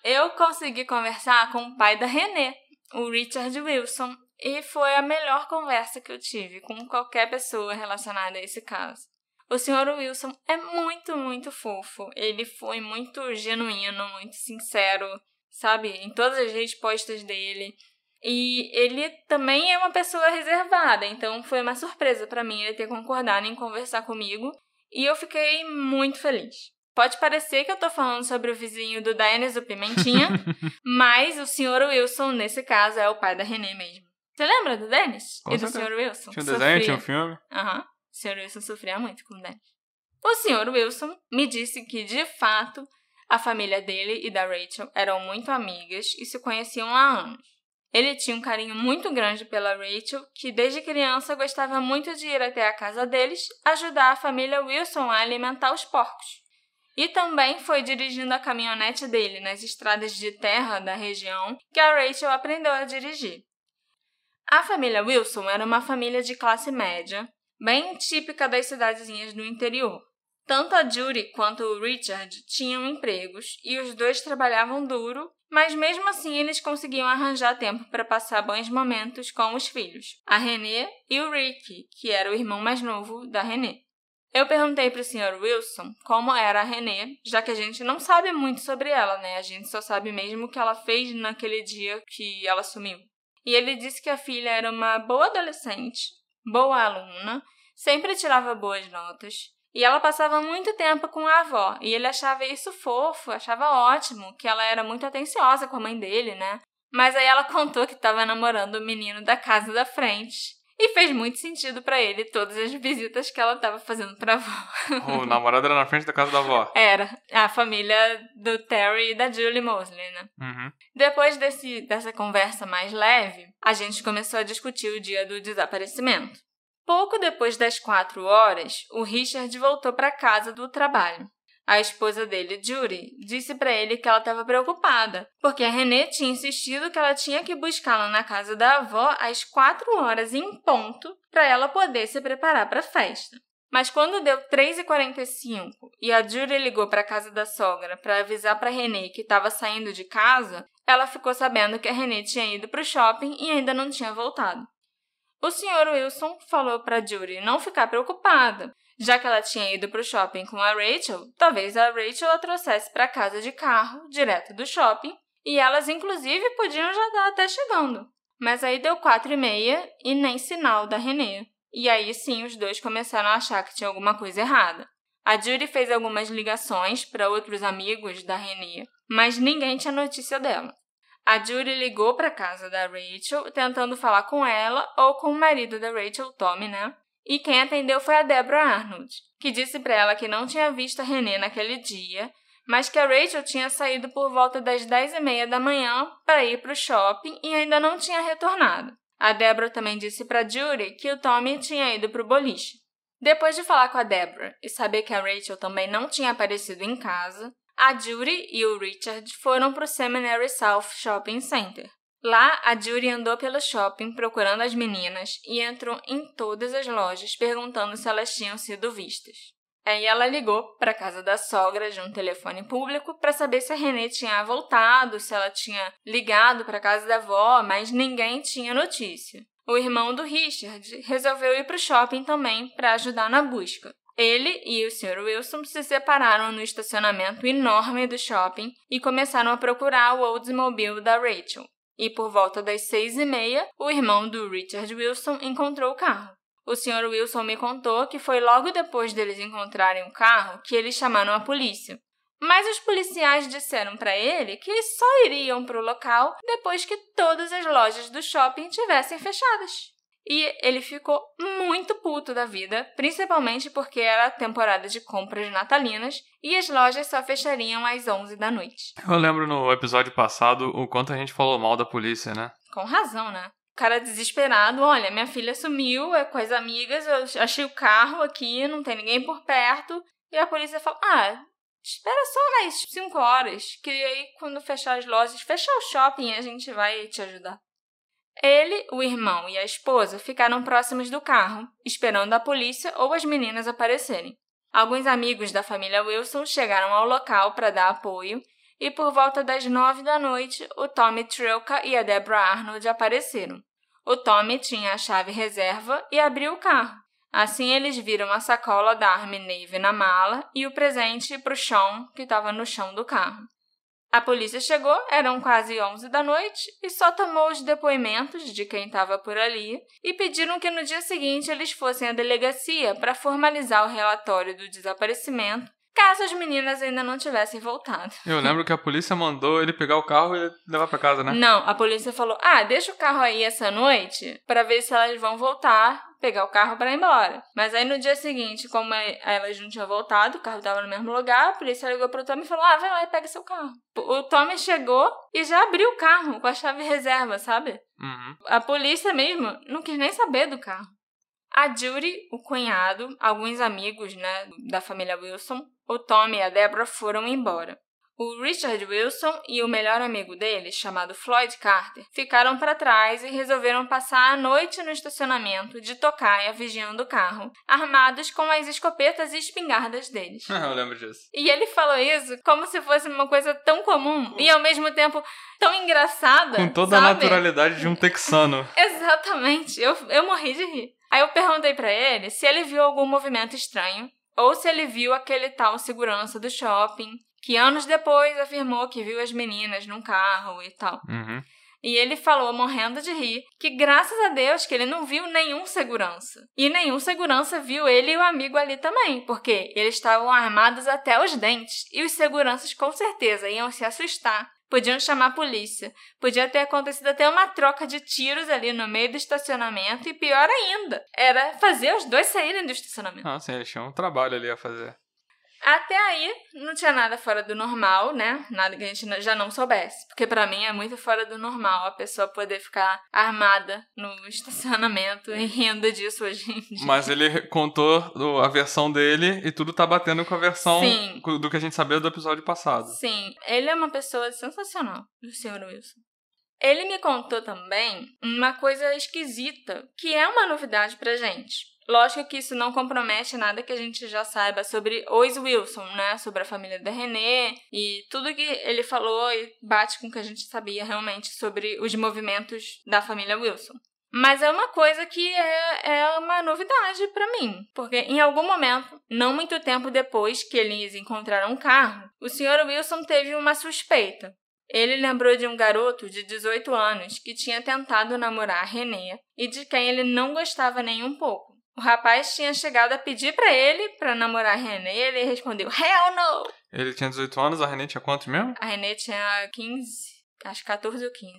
Eu consegui conversar com o pai da René, o Richard Wilson, e foi a melhor conversa que eu tive com qualquer pessoa relacionada a esse caso. O Sr. Wilson é muito, muito fofo. Ele foi muito genuíno, muito sincero, sabe? Em todas as respostas dele. E ele também é uma pessoa reservada, então foi uma surpresa para mim ele ter concordado em conversar comigo. E eu fiquei muito feliz. Pode parecer que eu tô falando sobre o vizinho do Dennis, o Pimentinha, mas o Sr. Wilson, nesse caso, é o pai da Renée mesmo. Você lembra do Dennis? Com e do certeza. Sr. Wilson? Tinha um desenho, tinha um Sofria. filme. Aham. O Sr. Wilson sofria muito com o Dennis. O Sr. Wilson me disse que, de fato, a família dele e da Rachel eram muito amigas e se conheciam há anos. Ele tinha um carinho muito grande pela Rachel, que desde criança gostava muito de ir até a casa deles ajudar a família Wilson a alimentar os porcos. E também foi dirigindo a caminhonete dele nas estradas de terra da região que a Rachel aprendeu a dirigir. A família Wilson era uma família de classe média, bem típica das cidadezinhas do interior. Tanto a Judy quanto o Richard tinham empregos e os dois trabalhavam duro, mas mesmo assim eles conseguiam arranjar tempo para passar bons momentos com os filhos, a Renée e o Rick, que era o irmão mais novo da Renée. Eu perguntei para o Sr. Wilson como era a Renée, já que a gente não sabe muito sobre ela, né? A gente só sabe mesmo o que ela fez naquele dia que ela sumiu. E ele disse que a filha era uma boa adolescente, boa aluna, sempre tirava boas notas, e ela passava muito tempo com a avó, e ele achava isso fofo, achava ótimo, que ela era muito atenciosa com a mãe dele, né? Mas aí ela contou que estava namorando o menino da casa da frente. E fez muito sentido pra ele todas as visitas que ela estava fazendo pra avó. O namorado era na frente da casa da avó. Era a família do Terry e da Julie Mosley, né? Uhum. Depois desse, dessa conversa mais leve, a gente começou a discutir o dia do desaparecimento. Pouco depois das quatro horas, o Richard voltou para casa do trabalho. A esposa dele, Judy, disse para ele que ela estava preocupada, porque a Renée tinha insistido que ela tinha que buscá-la na casa da avó às quatro horas em ponto para ela poder se preparar para a festa. Mas quando deu 3h45 e a Judy ligou para a casa da sogra para avisar para Renee que estava saindo de casa, ela ficou sabendo que a Renee tinha ido para o shopping e ainda não tinha voltado. O Sr. Wilson falou para Judy não ficar preocupada, já que ela tinha ido para o shopping com a Rachel, talvez a Rachel a trouxesse para casa de carro, direto do shopping, e elas inclusive podiam já estar até chegando. Mas aí deu quatro e meia e nem sinal da Renée. E aí sim os dois começaram a achar que tinha alguma coisa errada. A Judy fez algumas ligações para outros amigos da Renée, mas ninguém tinha notícia dela. A Judy ligou para casa da Rachel, tentando falar com ela ou com o marido da Rachel, Tommy, né? E quem atendeu foi a Deborah Arnold, que disse para ela que não tinha visto a Renée naquele dia, mas que a Rachel tinha saído por volta das 10 e meia da manhã para ir para o shopping e ainda não tinha retornado. A Deborah também disse para Judy que o Tommy tinha ido para o boliche. Depois de falar com a Deborah e saber que a Rachel também não tinha aparecido em casa, a Judy e o Richard foram para o Seminary South Shopping Center. Lá, a Judy andou pelo shopping procurando as meninas e entrou em todas as lojas perguntando se elas tinham sido vistas. Aí ela ligou para a casa da sogra de um telefone público para saber se a Renée tinha voltado, se ela tinha ligado para a casa da avó, mas ninguém tinha notícia. O irmão do Richard resolveu ir para o shopping também para ajudar na busca. Ele e o Sr. Wilson se separaram no estacionamento enorme do shopping e começaram a procurar o Oldsmobile da Rachel. E por volta das seis e meia, o irmão do Richard Wilson encontrou o carro. O Sr. Wilson me contou que foi logo depois deles encontrarem o carro que eles chamaram a polícia. Mas os policiais disseram para ele que só iriam para o local depois que todas as lojas do shopping tivessem fechadas. E ele ficou muito puto da vida, principalmente porque era temporada de compras natalinas e as lojas só fechariam às 11 da noite. Eu lembro no episódio passado o quanto a gente falou mal da polícia, né? Com razão, né? cara desesperado, olha, minha filha sumiu, é com as amigas, eu achei o carro aqui, não tem ninguém por perto. E a polícia fala, ah, espera só mais cinco horas, que aí quando fechar as lojas, fechar o shopping, a gente vai te ajudar. Ele, o irmão e a esposa ficaram próximos do carro, esperando a polícia ou as meninas aparecerem. Alguns amigos da família Wilson chegaram ao local para dar apoio e por volta das nove da noite, o Tommy Trilka e a Deborah Arnold apareceram. O Tommy tinha a chave reserva e abriu o carro. Assim, eles viram a sacola da Army Navy na mala e o presente para o Sean, que estava no chão do carro. A polícia chegou, eram quase 11 da noite, e só tomou os depoimentos de quem estava por ali e pediram que no dia seguinte eles fossem à delegacia para formalizar o relatório do desaparecimento caso as meninas ainda não tivessem voltado. Eu lembro que a polícia mandou ele pegar o carro e levar para casa, né? Não, a polícia falou: "Ah, deixa o carro aí essa noite para ver se elas vão voltar, pegar o carro para ir embora". Mas aí no dia seguinte, como elas não tinham voltado, o carro estava no mesmo lugar, a polícia ligou pro Tommy e falou: "Ah, vai lá e pega seu carro". O Tommy chegou e já abriu o carro com a chave reserva, sabe? Uhum. A polícia mesmo não quis nem saber do carro. A Judy, o cunhado, alguns amigos né, da família Wilson, o Tom e a Deborah foram embora. O Richard Wilson e o melhor amigo dele, chamado Floyd Carter, ficaram para trás e resolveram passar a noite no estacionamento de tocaia vigiando o carro, armados com as escopetas e espingardas deles. Eu lembro disso. E ele falou isso como se fosse uma coisa tão comum e ao mesmo tempo tão engraçada. Com toda sabe? a naturalidade de um texano. Exatamente. Eu, eu morri de rir. Aí eu perguntei para ele se ele viu algum movimento estranho ou se ele viu aquele tal segurança do shopping que anos depois afirmou que viu as meninas num carro e tal. Uhum. E ele falou, morrendo de rir, que graças a Deus que ele não viu nenhum segurança. E nenhum segurança viu ele e o amigo ali também, porque eles estavam armados até os dentes. E os seguranças com certeza iam se assustar Podiam chamar a polícia. Podia ter acontecido até uma troca de tiros ali no meio do estacionamento. E pior ainda, era fazer os dois saírem do estacionamento. Sim, eles tinham um trabalho ali a fazer. Até aí, não tinha nada fora do normal, né? Nada que a gente já não soubesse. Porque para mim é muito fora do normal a pessoa poder ficar armada no estacionamento e rindo disso hoje em dia. Mas ele contou a versão dele e tudo tá batendo com a versão Sim. do que a gente sabia do episódio passado. Sim, ele é uma pessoa sensacional, o Sr. Wilson. Ele me contou também uma coisa esquisita, que é uma novidade pra gente. Lógico que isso não compromete nada que a gente já saiba sobre os Wilson, né? Sobre a família da René e tudo que ele falou e bate com o que a gente sabia realmente sobre os movimentos da família Wilson. Mas é uma coisa que é, é uma novidade para mim, porque em algum momento, não muito tempo depois que eles encontraram um carro, o Sr. Wilson teve uma suspeita. Ele lembrou de um garoto de 18 anos que tinha tentado namorar a René e de quem ele não gostava nem um pouco. O rapaz tinha chegado a pedir para ele para namorar a René e ele respondeu: Hell no! Ele tinha 18 anos, a René tinha quantos mesmo? A René tinha 15, acho 14 ou 15.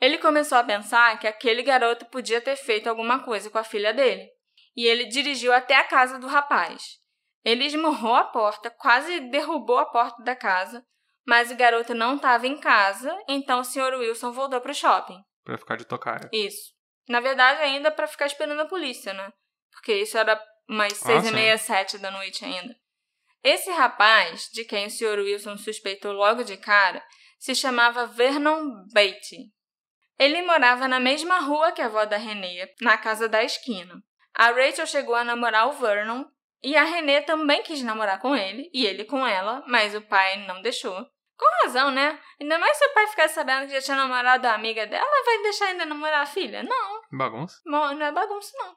Ele começou a pensar que aquele garoto podia ter feito alguma coisa com a filha dele. E ele dirigiu até a casa do rapaz. Ele esmurrou a porta, quase derrubou a porta da casa, mas o garoto não estava em casa, então o Sr. Wilson voltou para o shopping. Para ficar de tocar. Isso. Na verdade, ainda para ficar esperando a polícia, né? Porque isso era umas seis ah, e meia, sete da noite ainda. Esse rapaz, de quem o Sr. Wilson suspeitou logo de cara, se chamava Vernon Beatty. Ele morava na mesma rua que a avó da Renée, na casa da esquina. A Rachel chegou a namorar o Vernon e a Renée também quis namorar com ele e ele com ela, mas o pai não deixou. Com razão, né? Ainda mais se o pai ficar sabendo que já tinha namorado a amiga dela, vai deixar ainda namorar a filha? Não. Bagunça? Bom, não é bagunça, não.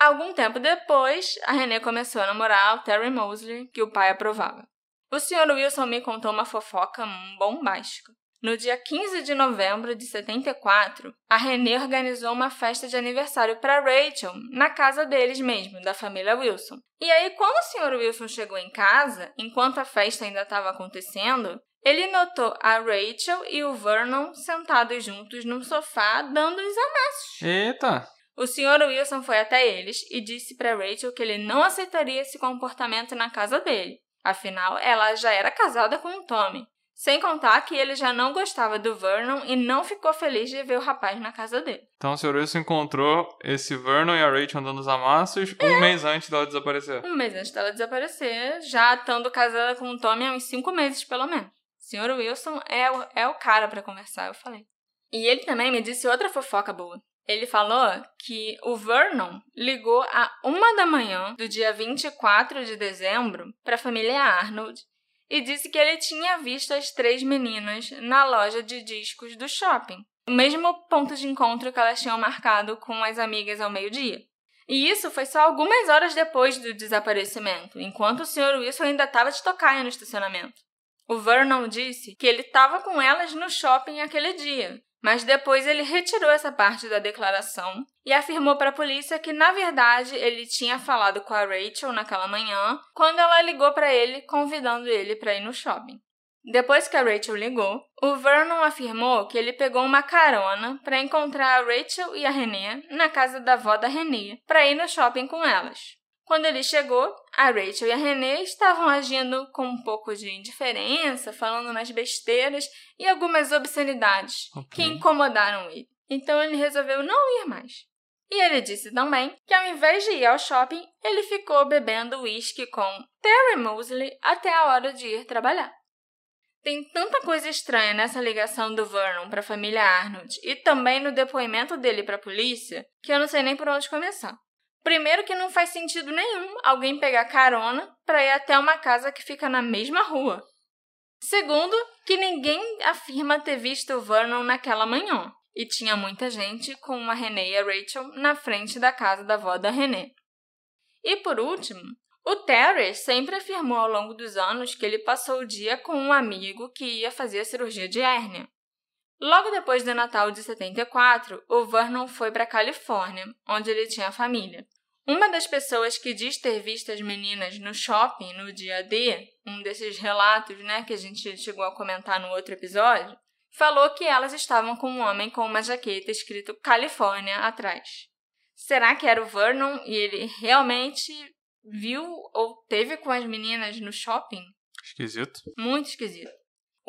Algum tempo depois, a Renée começou a namorar o Terry Mosley, que o pai aprovava. O Sr. Wilson me contou uma fofoca bombástica. No dia 15 de novembro de 74, a Renée organizou uma festa de aniversário para Rachel na casa deles mesmo, da família Wilson. E aí, quando o Sr. Wilson chegou em casa, enquanto a festa ainda estava acontecendo, ele notou a Rachel e o Vernon sentados juntos num sofá dando os amassos. Eita! O Sr. Wilson foi até eles e disse para Rachel que ele não aceitaria esse comportamento na casa dele. Afinal, ela já era casada com o Tommy. Sem contar que ele já não gostava do Vernon e não ficou feliz de ver o rapaz na casa dele. Então o Sr. Wilson encontrou esse Vernon e a Rachel andando nos amassos é. um mês antes dela desaparecer. Um mês antes dela desaparecer, já estando casada com o Tommy há uns cinco meses, pelo menos. O Sr. Wilson é o, é o cara para conversar, eu falei. E ele também me disse outra fofoca boa. Ele falou que o Vernon ligou a uma da manhã do dia 24 de dezembro para a família Arnold e disse que ele tinha visto as três meninas na loja de discos do shopping, o mesmo ponto de encontro que elas tinham marcado com as amigas ao meio-dia. E isso foi só algumas horas depois do desaparecimento, enquanto o Sr. Wilson ainda estava de tocaia no estacionamento. O Vernon disse que ele estava com elas no shopping aquele dia, mas depois ele retirou essa parte da declaração e afirmou para a polícia que, na verdade, ele tinha falado com a Rachel naquela manhã, quando ela ligou para ele convidando ele para ir no shopping. Depois que a Rachel ligou, o Vernon afirmou que ele pegou uma carona para encontrar a Rachel e a Renée na casa da avó da Renée para ir no shopping com elas. Quando ele chegou, a Rachel e a Renée estavam agindo com um pouco de indiferença, falando umas besteiras e algumas obscenidades okay. que incomodaram ele. Então ele resolveu não ir mais. E ele disse também que ao invés de ir ao shopping, ele ficou bebendo uísque com Terry Mosley até a hora de ir trabalhar. Tem tanta coisa estranha nessa ligação do Vernon para a família Arnold e também no depoimento dele para a polícia que eu não sei nem por onde começar. Primeiro que não faz sentido nenhum alguém pegar carona para ir até uma casa que fica na mesma rua. Segundo, que ninguém afirma ter visto o Vernon naquela manhã, e tinha muita gente com a René e a Rachel na frente da casa da avó da René. E por último, o Terry sempre afirmou ao longo dos anos que ele passou o dia com um amigo que ia fazer a cirurgia de hérnia. Logo depois do Natal de 74, o Vernon foi para a Califórnia, onde ele tinha família. Uma das pessoas que diz ter visto as meninas no shopping no dia D, um desses relatos né, que a gente chegou a comentar no outro episódio, falou que elas estavam com um homem com uma jaqueta escrito Califórnia atrás. Será que era o Vernon e ele realmente viu ou teve com as meninas no shopping? Esquisito. Muito esquisito.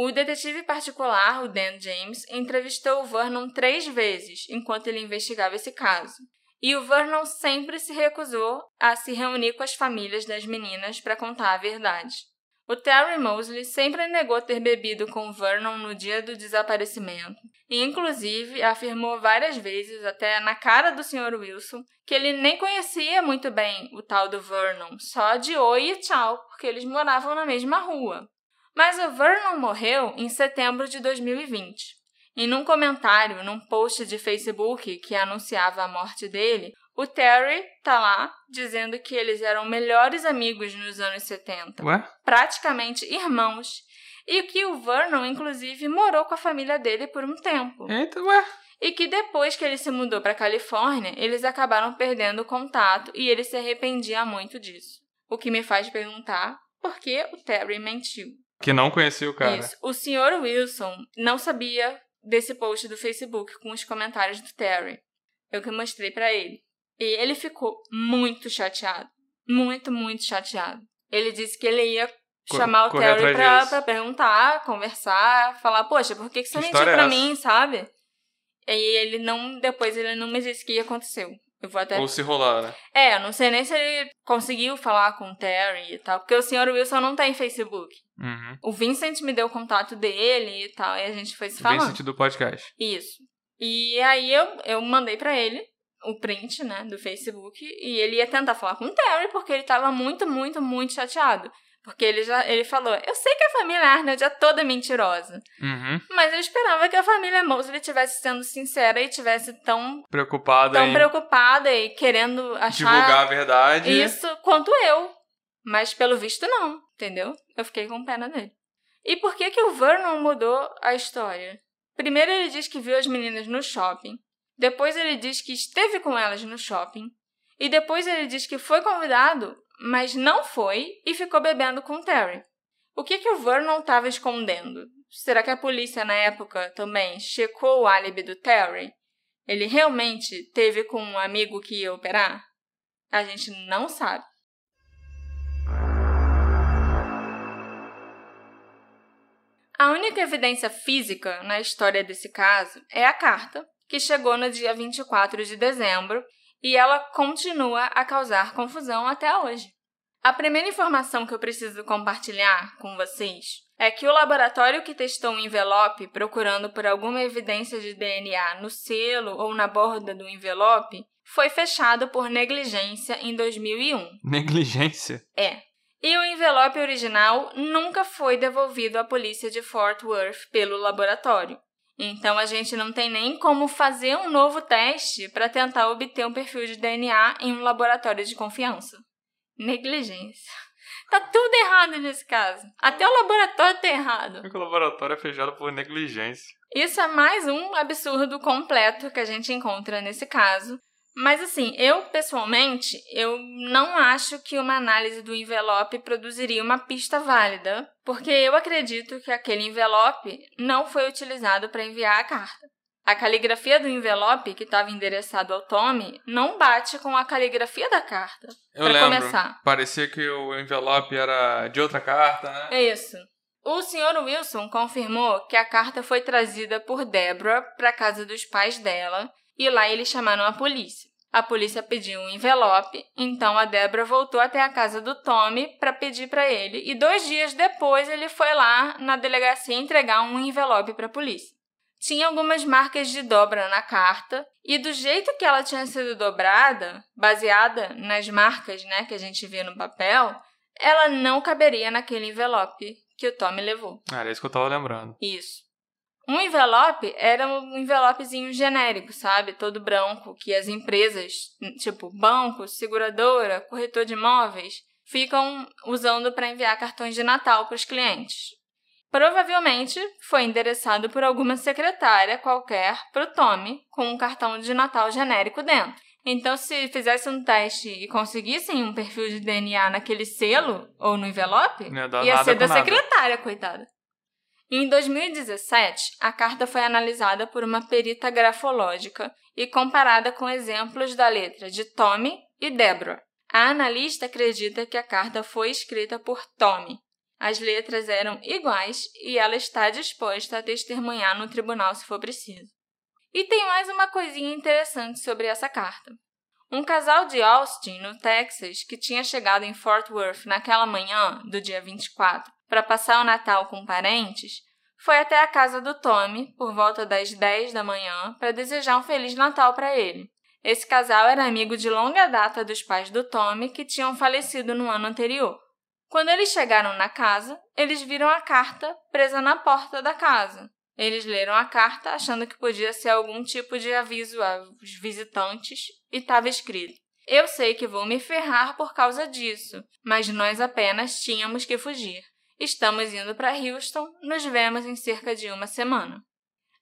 O detetive particular, o Dan James, entrevistou o Vernon três vezes enquanto ele investigava esse caso. E o Vernon sempre se recusou a se reunir com as famílias das meninas para contar a verdade. O Terry Mosley sempre negou ter bebido com Vernon no dia do desaparecimento e inclusive afirmou várias vezes, até na cara do Sr. Wilson, que ele nem conhecia muito bem o tal do Vernon, só de oi e tchau, porque eles moravam na mesma rua. Mas o Vernon morreu em setembro de 2020. E num comentário, num post de Facebook que anunciava a morte dele, o Terry tá lá dizendo que eles eram melhores amigos nos anos 70. Ué? Praticamente irmãos. E que o Vernon, inclusive, morou com a família dele por um tempo. Eita, ué? E que depois que ele se mudou para Califórnia, eles acabaram perdendo o contato e ele se arrependia muito disso. O que me faz perguntar por que o Terry mentiu. Que não conhecia o cara. Isso. O Sr. Wilson não sabia desse post do Facebook com os comentários do Terry. Eu que mostrei para ele. E ele ficou muito chateado. Muito, muito chateado. Ele disse que ele ia chamar o Terry pra, pra, perguntar, conversar, falar, poxa, por que, que você mentiu pra é mim, sabe? E ele não. Depois ele não me disse o que aconteceu. Eu vou até... Ou se rolar, né? É, eu não sei nem se ele conseguiu falar com o Terry e tal, porque o senhor Wilson não tem Facebook. Uhum. O Vincent me deu o contato dele e tal, e a gente foi se falando. Vincent do podcast. Isso. E aí eu, eu mandei para ele o print, né, do Facebook, e ele ia tentar falar com o Terry, porque ele tava muito, muito, muito chateado. Porque ele já ele falou: Eu sei que a família Arnold é toda mentirosa. Uhum. Mas eu esperava que a família Mosley estivesse sendo sincera e tivesse tão preocupada, tão em... preocupada e querendo achar divulgar a verdade. Isso quanto eu. Mas pelo visto não, entendeu? Eu fiquei com pena dele. E por que que o Vernon mudou a história? Primeiro ele diz que viu as meninas no shopping. Depois ele diz que esteve com elas no shopping. E depois ele diz que foi convidado mas não foi e ficou bebendo com Terry. O que, que o Vernon estava escondendo? Será que a polícia na época também checou o álibi do Terry? Ele realmente teve com um amigo que ia operar? A gente não sabe. A única evidência física na história desse caso é a carta, que chegou no dia 24 de dezembro e ela continua a causar confusão até hoje. A primeira informação que eu preciso compartilhar com vocês é que o laboratório que testou um envelope procurando por alguma evidência de DNA no selo ou na borda do envelope foi fechado por negligência em 2001. Negligência? É. E o envelope original nunca foi devolvido à polícia de Fort Worth pelo laboratório. Então a gente não tem nem como fazer um novo teste para tentar obter um perfil de DNA em um laboratório de confiança. Negligência. Tá tudo errado nesse caso. Até o laboratório tá errado. O laboratório é fechado por negligência. Isso é mais um absurdo completo que a gente encontra nesse caso. Mas assim, eu pessoalmente, eu não acho que uma análise do envelope produziria uma pista válida, porque eu acredito que aquele envelope não foi utilizado para enviar a carta. A caligrafia do envelope que estava endereçado ao Tommy não bate com a caligrafia da carta. Eu lembro. Começar. Parecia que o envelope era de outra carta, né? É isso. O Sr. Wilson confirmou que a carta foi trazida por Deborah para a casa dos pais dela e lá eles chamaram a polícia. A polícia pediu um envelope, então a Débora voltou até a casa do Tommy para pedir para ele, e dois dias depois ele foi lá na delegacia entregar um envelope para a polícia. Tinha algumas marcas de dobra na carta, e do jeito que ela tinha sido dobrada, baseada nas marcas né, que a gente vê no papel, ela não caberia naquele envelope que o Tommy levou. Era isso que eu estava lembrando. Isso. Um envelope era um envelopezinho genérico, sabe? Todo branco, que as empresas, tipo banco, seguradora, corretor de imóveis, ficam usando para enviar cartões de Natal para os clientes. Provavelmente foi endereçado por alguma secretária qualquer para o Tommy com um cartão de Natal genérico dentro. Então, se fizesse um teste e conseguissem um perfil de DNA naquele selo ou no envelope, ia ser da secretária, coitada. Em 2017, a carta foi analisada por uma perita grafológica e comparada com exemplos da letra de Tommy e Deborah. A analista acredita que a carta foi escrita por Tommy. As letras eram iguais e ela está disposta a testemunhar no tribunal se for preciso. E tem mais uma coisinha interessante sobre essa carta. Um casal de Austin, no Texas, que tinha chegado em Fort Worth naquela manhã do dia 24 para passar o Natal com parentes, foi até a casa do Tommy por volta das 10 da manhã para desejar um Feliz Natal para ele. Esse casal era amigo de longa data dos pais do Tommy que tinham falecido no ano anterior. Quando eles chegaram na casa, eles viram a carta presa na porta da casa. Eles leram a carta achando que podia ser algum tipo de aviso aos visitantes e estava escrito: Eu sei que vou me ferrar por causa disso, mas nós apenas tínhamos que fugir. Estamos indo para Houston, nos vemos em cerca de uma semana.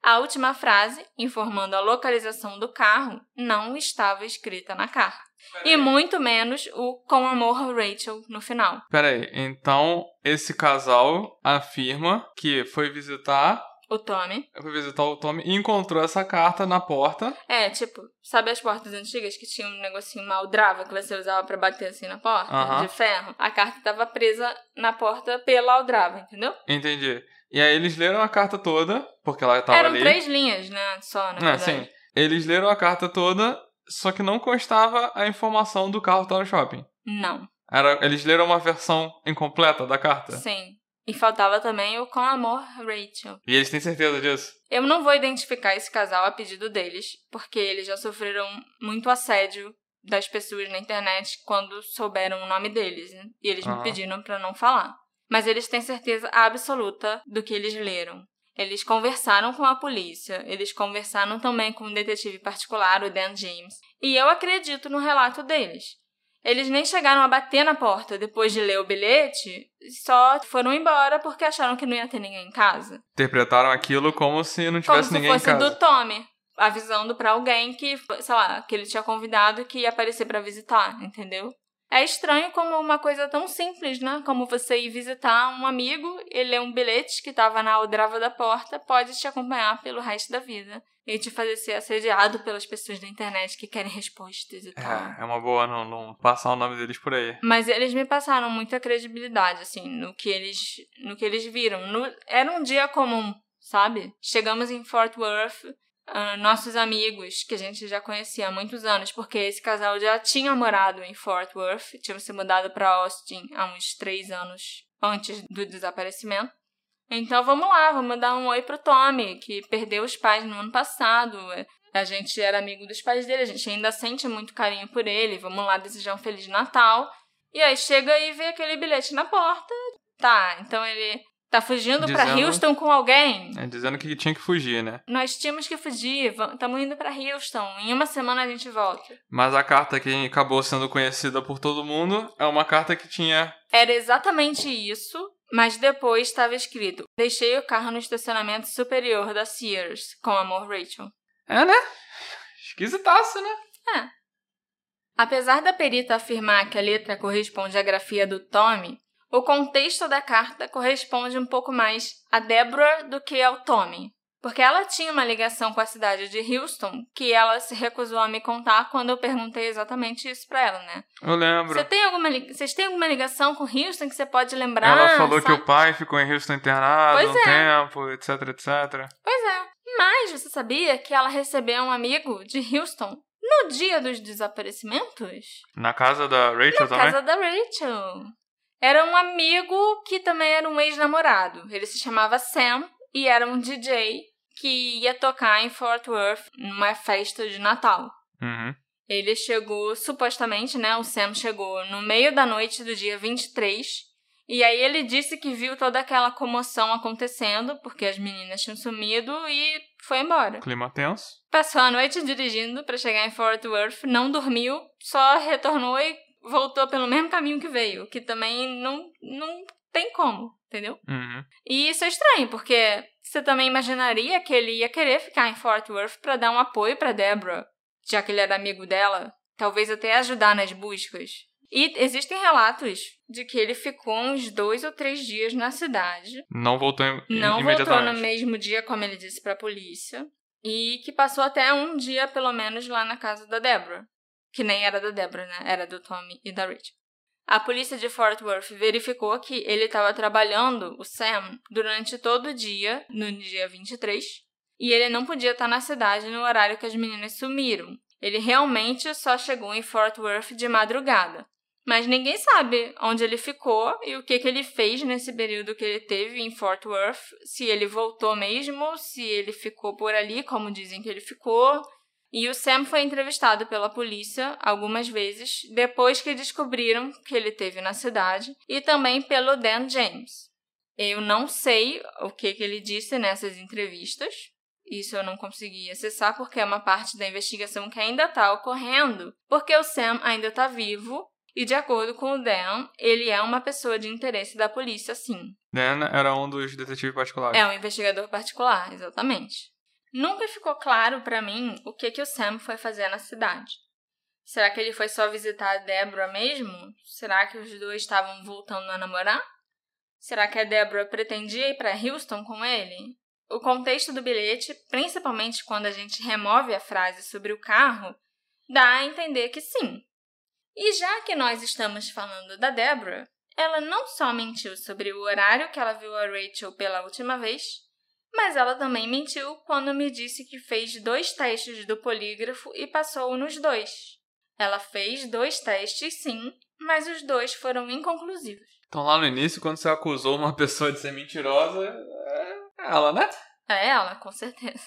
A última frase, informando a localização do carro, não estava escrita na carta. E muito menos o com amor Rachel no final. Peraí, então esse casal afirma que foi visitar O Tommy. foi visitar o Tommy e encontrou essa carta na porta. É, tipo, sabe as portas antigas que tinha um negocinho maldrava que você usava pra bater assim na porta? De ferro? A carta tava presa na porta pela aldrava, entendeu? Entendi. E aí eles leram a carta toda, porque ela tava Eram ali. três linhas, né? Só, na É, verdade. sim. Eles leram a carta toda, só que não constava a informação do carro que tá no shopping. Não. Era, eles leram uma versão incompleta da carta. Sim. E faltava também o com amor Rachel. E eles têm certeza disso. Eu não vou identificar esse casal a pedido deles, porque eles já sofreram muito assédio das pessoas na internet quando souberam o nome deles, né? E eles me Aham. pediram pra não falar. Mas eles têm certeza absoluta do que eles leram. Eles conversaram com a polícia, eles conversaram também com um detetive particular, o Dan James, e eu acredito no relato deles. Eles nem chegaram a bater na porta depois de ler o bilhete, só foram embora porque acharam que não ia ter ninguém em casa. Interpretaram aquilo como se não Como tivesse se ninguém em fosse casa. do Tommy, avisando pra alguém que, sei lá, que ele tinha convidado que ia aparecer pra visitar, entendeu? É estranho como uma coisa tão simples, né? Como você ir visitar um amigo, ele lê um bilhete que tava na aldrava da porta, pode te acompanhar pelo resto da vida e te fazer ser assediado pelas pessoas da internet que querem respostas e tal. É, é uma boa não, não passar o nome deles por aí. Mas eles me passaram muita credibilidade, assim, no que eles, no que eles viram. No- era um dia comum, sabe? Chegamos em Fort Worth, ah, nossos amigos, que a gente já conhecia há muitos anos, porque esse casal já tinha morado em Fort Worth, tinham se mudado para Austin há uns três anos antes do desaparecimento. Então vamos lá, vamos dar um oi pro Tommy, que perdeu os pais no ano passado. A gente era amigo dos pais dele, a gente ainda sente muito carinho por ele. Vamos lá desejar um Feliz Natal. E aí chega e vê aquele bilhete na porta. Tá, então ele tá fugindo pra Dizendo- Houston com alguém. É, dizendo que tinha que fugir, né? Nós tínhamos que fugir, estamos indo pra Houston. Em uma semana a gente volta. Mas a carta que acabou sendo conhecida por todo mundo é uma carta que tinha. Era exatamente isso, mas depois estava escrito: Deixei o carro no estacionamento superior da Sears, com amor Rachel. É, né? Esquisitaço, né? Apesar da perita afirmar que a letra corresponde à grafia do Tommy, o contexto da carta corresponde um pouco mais a Deborah do que ao Tommy. Porque ela tinha uma ligação com a cidade de Houston que ela se recusou a me contar quando eu perguntei exatamente isso pra ela, né? Eu lembro. Você tem alguma, vocês têm alguma ligação com Houston que você pode lembrar? Ela falou que sabe? o pai ficou em Houston internado Pois um é. tempo, etc, etc. Pois é. Mas você sabia que ela recebeu um amigo de Houston no dia dos desaparecimentos? Na casa da Rachel Na também? casa da Rachel. Era um amigo que também era um ex-namorado. Ele se chamava Sam e era um DJ que ia tocar em Fort Worth numa festa de Natal. Uhum. Ele chegou, supostamente, né? O Sam chegou no meio da noite do dia 23. E aí ele disse que viu toda aquela comoção acontecendo, porque as meninas tinham sumido e foi embora. Clima tenso. Passou a noite dirigindo para chegar em Fort Worth, não dormiu, só retornou e voltou pelo mesmo caminho que veio, que também não, não tem como, entendeu? Uhum. E isso é estranho, porque você também imaginaria que ele ia querer ficar em Fort Worth para dar um apoio para Deborah, já que ele era amigo dela, talvez até ajudar nas buscas. E existem relatos de que ele ficou uns dois ou três dias na cidade, Não voltou im não voltou no mesmo dia, como ele disse pra polícia. E que passou até um dia, pelo menos, lá na casa da Deborah. Que nem era da Deborah, né? Era do Tommy e da Rachel. A polícia de Fort Worth verificou que ele estava trabalhando, o Sam, durante todo o dia, no dia 23, e ele não podia estar na cidade no horário que as meninas sumiram. Ele realmente só chegou em Fort Worth de madrugada. Mas ninguém sabe onde ele ficou e o que, que ele fez nesse período que ele teve em Fort Worth. Se ele voltou mesmo, se ele ficou por ali, como dizem que ele ficou. E o Sam foi entrevistado pela polícia algumas vezes depois que descobriram que ele teve na cidade e também pelo Dan James. Eu não sei o que, que ele disse nessas entrevistas. Isso eu não consegui acessar porque é uma parte da investigação que ainda está ocorrendo, porque o Sam ainda está vivo e, de acordo com o Dan, ele é uma pessoa de interesse da polícia, sim. Dan era um dos detetives particulares. É um investigador particular, exatamente. Nunca ficou claro para mim o que, que o Sam foi fazer na cidade. Será que ele foi só visitar a Deborah mesmo? Será que os dois estavam voltando a namorar? Será que a Deborah pretendia ir para Houston com ele? O contexto do bilhete, principalmente quando a gente remove a frase sobre o carro, dá a entender que sim. E já que nós estamos falando da Deborah, ela não só mentiu sobre o horário que ela viu a Rachel pela última vez, mas ela também mentiu quando me disse que fez dois testes do polígrafo e passou nos dois. Ela fez dois testes, sim, mas os dois foram inconclusivos. Então, lá no início, quando você acusou uma pessoa de ser mentirosa, é ela, né? É ela, com certeza.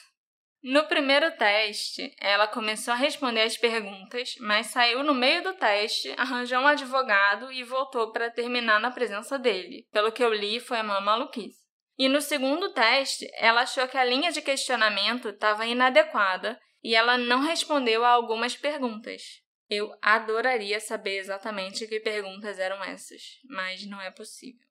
No primeiro teste, ela começou a responder as perguntas, mas saiu no meio do teste, arranjou um advogado e voltou para terminar na presença dele. Pelo que eu li, foi uma maluquice. E no segundo teste, ela achou que a linha de questionamento estava inadequada e ela não respondeu a algumas perguntas. Eu adoraria saber exatamente que perguntas eram essas, mas não é possível.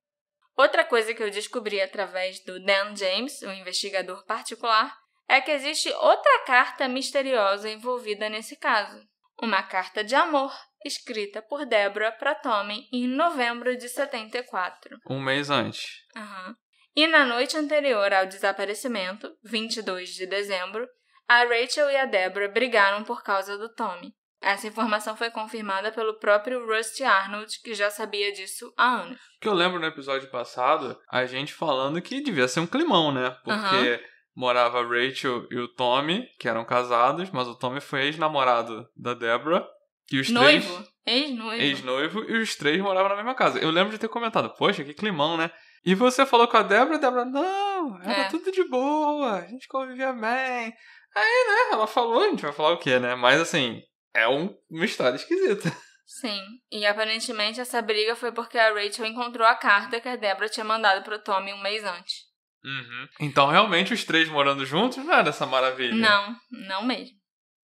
Outra coisa que eu descobri através do Dan James, o investigador particular, é que existe outra carta misteriosa envolvida nesse caso. Uma carta de amor escrita por Deborah para Tommy em novembro de 74. Um mês antes. Uhum. E na noite anterior ao desaparecimento, 22 de dezembro, a Rachel e a Deborah brigaram por causa do Tommy. Essa informação foi confirmada pelo próprio Rusty Arnold, que já sabia disso há anos. Que eu lembro no episódio passado, a gente falando que devia ser um climão, né? Porque uhum. morava a Rachel e o Tommy, que eram casados, mas o Tommy foi ex-namorado da Deborah. E os noivo. Ex-noivo. Ex-noivo, e os três moravam na mesma casa. Eu lembro de ter comentado, poxa, que climão, né? E você falou com a Débora, a Débora, não, era é. tudo de boa, a gente convivia bem. Aí, né, ela falou, a gente vai falar o quê, né? Mas assim, é um, uma história esquisita. Sim, e aparentemente essa briga foi porque a Rachel encontrou a carta que a Débora tinha mandado pro Tommy um mês antes. Uhum. Então, realmente, os três morando juntos não era essa maravilha. Não, não mesmo.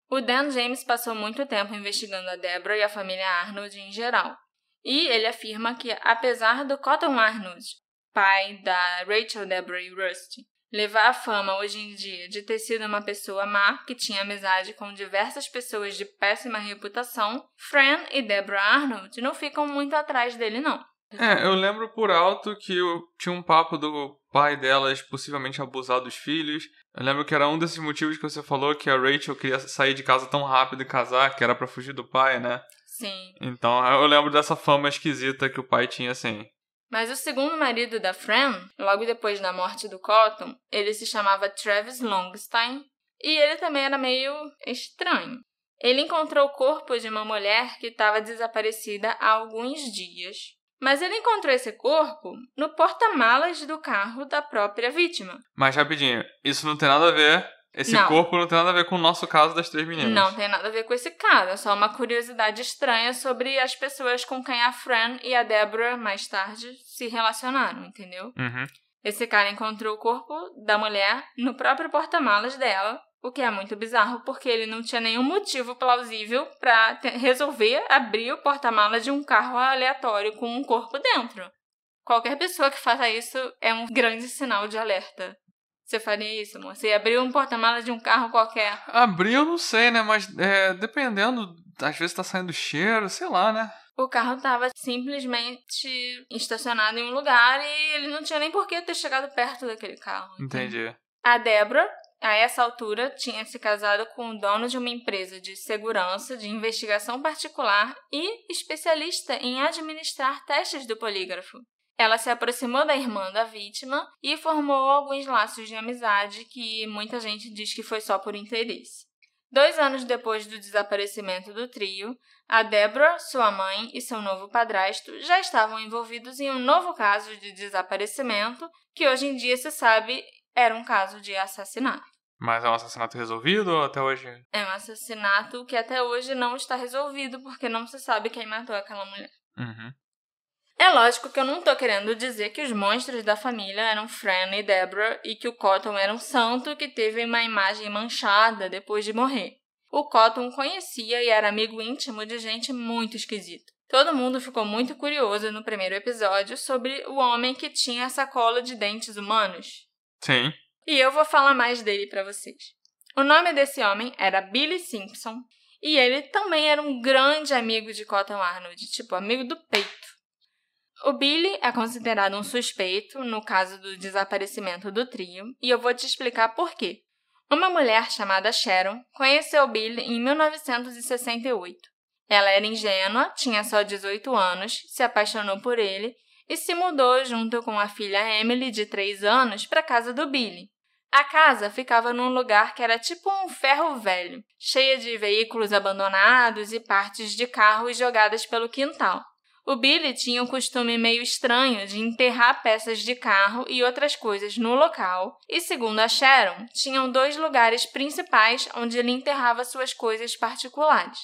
O Dan James passou muito tempo investigando a Débora e a família Arnold em geral. E ele afirma que, apesar do Cotton Arnold pai da Rachel, Deborah e Rusty, levar a fama hoje em dia de ter sido uma pessoa má que tinha amizade com diversas pessoas de péssima reputação, Fran e Deborah Arnold não ficam muito atrás dele, não. É, eu lembro por alto que eu tinha um papo do pai delas possivelmente abusar dos filhos. Eu lembro que era um desses motivos que você falou que a Rachel queria sair de casa tão rápido e casar, que era para fugir do pai, né? Sim. Então eu lembro dessa fama esquisita que o pai tinha assim. Mas o segundo marido da Fran, logo depois da morte do Cotton, ele se chamava Travis Longstein e ele também era meio estranho. Ele encontrou o corpo de uma mulher que estava desaparecida há alguns dias. Mas ele encontrou esse corpo no porta-malas do carro da própria vítima. Mas rapidinho, isso não tem nada a ver esse não. corpo não tem nada a ver com o nosso caso das três meninas. Não tem nada a ver com esse caso. É só uma curiosidade estranha sobre as pessoas com quem a Fran e a Deborah, mais tarde, se relacionaram, entendeu? Uhum. Esse cara encontrou o corpo da mulher no próprio porta-malas dela, o que é muito bizarro porque ele não tinha nenhum motivo plausível para resolver abrir o porta-malas de um carro aleatório com um corpo dentro. Qualquer pessoa que faça isso é um grande sinal de alerta. Você faria isso, amor? Você abriu um porta-malas de um carro qualquer? Abrir eu não sei, né? Mas é, dependendo, às vezes tá saindo cheiro, sei lá, né? O carro tava simplesmente estacionado em um lugar e ele não tinha nem por que ter chegado perto daquele carro. Entendi. A Débora, a essa altura, tinha se casado com o dono de uma empresa de segurança, de investigação particular e especialista em administrar testes do polígrafo. Ela se aproximou da irmã da vítima e formou alguns laços de amizade que muita gente diz que foi só por interesse. Dois anos depois do desaparecimento do trio, a Deborah, sua mãe e seu novo padrasto já estavam envolvidos em um novo caso de desaparecimento que hoje em dia se sabe era um caso de assassinato. Mas é um assassinato resolvido ou até hoje? É um assassinato que até hoje não está resolvido porque não se sabe quem matou aquela mulher. Uhum. É lógico que eu não tô querendo dizer que os monstros da família eram Fran e Deborah e que o Cotton era um santo que teve uma imagem manchada depois de morrer. O Cotton conhecia e era amigo íntimo de gente muito esquisita. Todo mundo ficou muito curioso no primeiro episódio sobre o homem que tinha a sacola de dentes humanos. Sim. E eu vou falar mais dele para vocês. O nome desse homem era Billy Simpson e ele também era um grande amigo de Cotton Arnold, tipo amigo do peito. O Billy é considerado um suspeito no caso do desaparecimento do trio, e eu vou te explicar por quê. Uma mulher chamada Sharon conheceu Billy em 1968. Ela era ingênua, tinha só 18 anos, se apaixonou por ele e se mudou junto com a filha Emily, de 3 anos, para a casa do Billy. A casa ficava num lugar que era tipo um ferro velho, cheia de veículos abandonados e partes de carros jogadas pelo quintal. O Billy tinha um costume meio estranho de enterrar peças de carro e outras coisas no local, e segundo a Sharon, tinham dois lugares principais onde ele enterrava suas coisas particulares.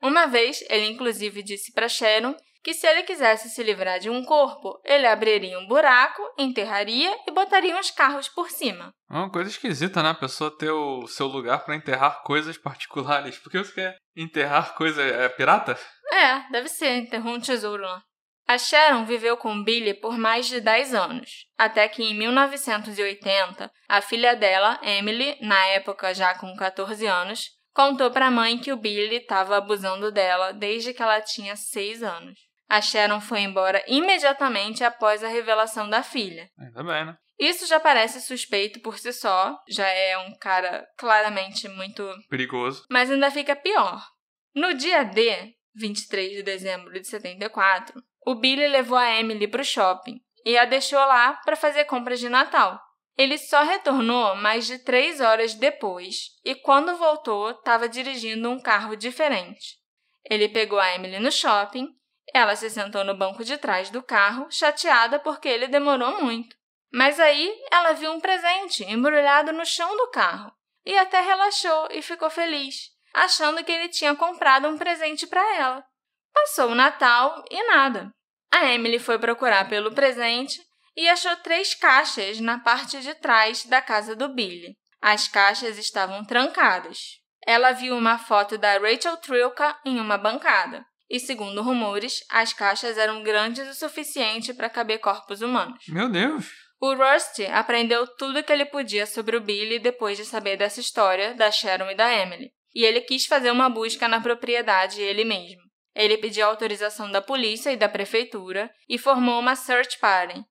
Uma vez, ele inclusive disse para Sharon que se ele quisesse se livrar de um corpo, ele abriria um buraco, enterraria e botaria uns carros por cima. É uma coisa esquisita, né? A pessoa ter o seu lugar para enterrar coisas particulares. Por que você quer enterrar coisa. É pirata? É, deve ser, enterrou um tesouro lá. A Sharon viveu com Billy por mais de 10 anos, até que em 1980, a filha dela, Emily, na época já com 14 anos, contou para a mãe que o Billy estava abusando dela desde que ela tinha 6 anos. A Sharon foi embora imediatamente após a revelação da filha. Ainda bem, né? Isso já parece suspeito por si só, já é um cara claramente muito perigoso. Mas ainda fica pior. No dia D, 23 de dezembro de 74, o Billy levou a Emily para o shopping e a deixou lá para fazer compras de Natal. Ele só retornou mais de três horas depois e, quando voltou, estava dirigindo um carro diferente. Ele pegou a Emily no shopping ela se sentou no banco de trás do carro, chateada porque ele demorou muito. Mas aí ela viu um presente embrulhado no chão do carro e até relaxou e ficou feliz, achando que ele tinha comprado um presente para ela. Passou o Natal e nada. A Emily foi procurar pelo presente e achou três caixas na parte de trás da casa do Billy. As caixas estavam trancadas. Ela viu uma foto da Rachel Trilka em uma bancada e, segundo rumores, as caixas eram grandes o suficiente para caber corpos humanos. Meu Deus! O Rusty aprendeu tudo o que ele podia sobre o Billy depois de saber dessa história da Sharon e da Emily, e ele quis fazer uma busca na propriedade ele mesmo. Ele pediu autorização da polícia e da prefeitura e formou uma search party,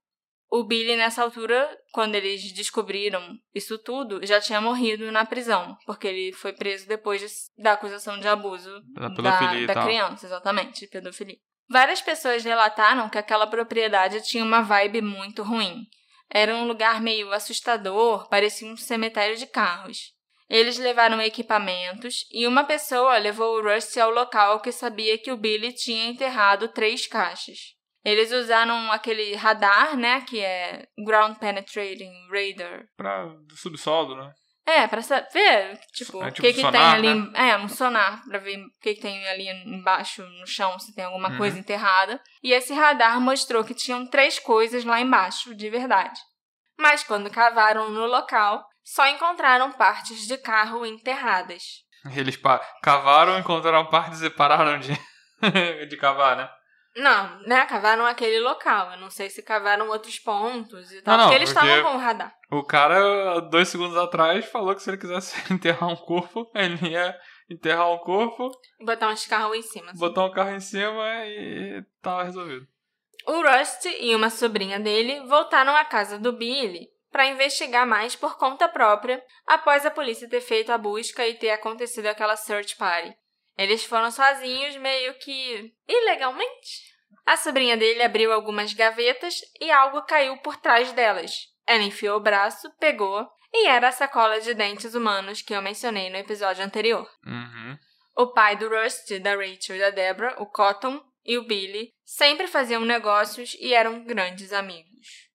o Billy, nessa altura, quando eles descobriram isso tudo, já tinha morrido na prisão, porque ele foi preso depois de, da acusação de abuso da, da, da criança, exatamente, de pedofilia. Várias pessoas relataram que aquela propriedade tinha uma vibe muito ruim. Era um lugar meio assustador, parecia um cemitério de carros. Eles levaram equipamentos e uma pessoa levou o Rusty ao local que sabia que o Billy tinha enterrado três caixas. Eles usaram aquele radar, né? Que é Ground Penetrating Radar. Pra do subsolo, né? É, pra saber, tipo, é, tipo o que, que sonar, tem ali. Né? É, um sonar, pra ver o que, que tem ali embaixo, no chão, se tem alguma uhum. coisa enterrada. E esse radar mostrou que tinham três coisas lá embaixo, de verdade. Mas quando cavaram no local, só encontraram partes de carro enterradas. Eles cavaram, encontraram partes e pararam de, de cavar, né? Não, né? Cavaram aquele local. Eu não sei se cavaram outros pontos e tal. Não, porque eles estavam com o radar. O cara, dois segundos atrás, falou que se ele quisesse enterrar um corpo, ele ia enterrar um corpo. Botar uns carros em cima. Assim. Botar um carro em cima e tava resolvido. O Rusty e uma sobrinha dele voltaram à casa do Billy para investigar mais por conta própria após a polícia ter feito a busca e ter acontecido aquela search party. Eles foram sozinhos, meio que ilegalmente. A sobrinha dele abriu algumas gavetas e algo caiu por trás delas. Ela enfiou o braço, pegou E era a sacola de dentes humanos que eu mencionei no episódio anterior. Uhum. O pai do Rusty, da Rachel e da Deborah, o Cotton, e o Billy sempre faziam negócios e eram grandes amigos.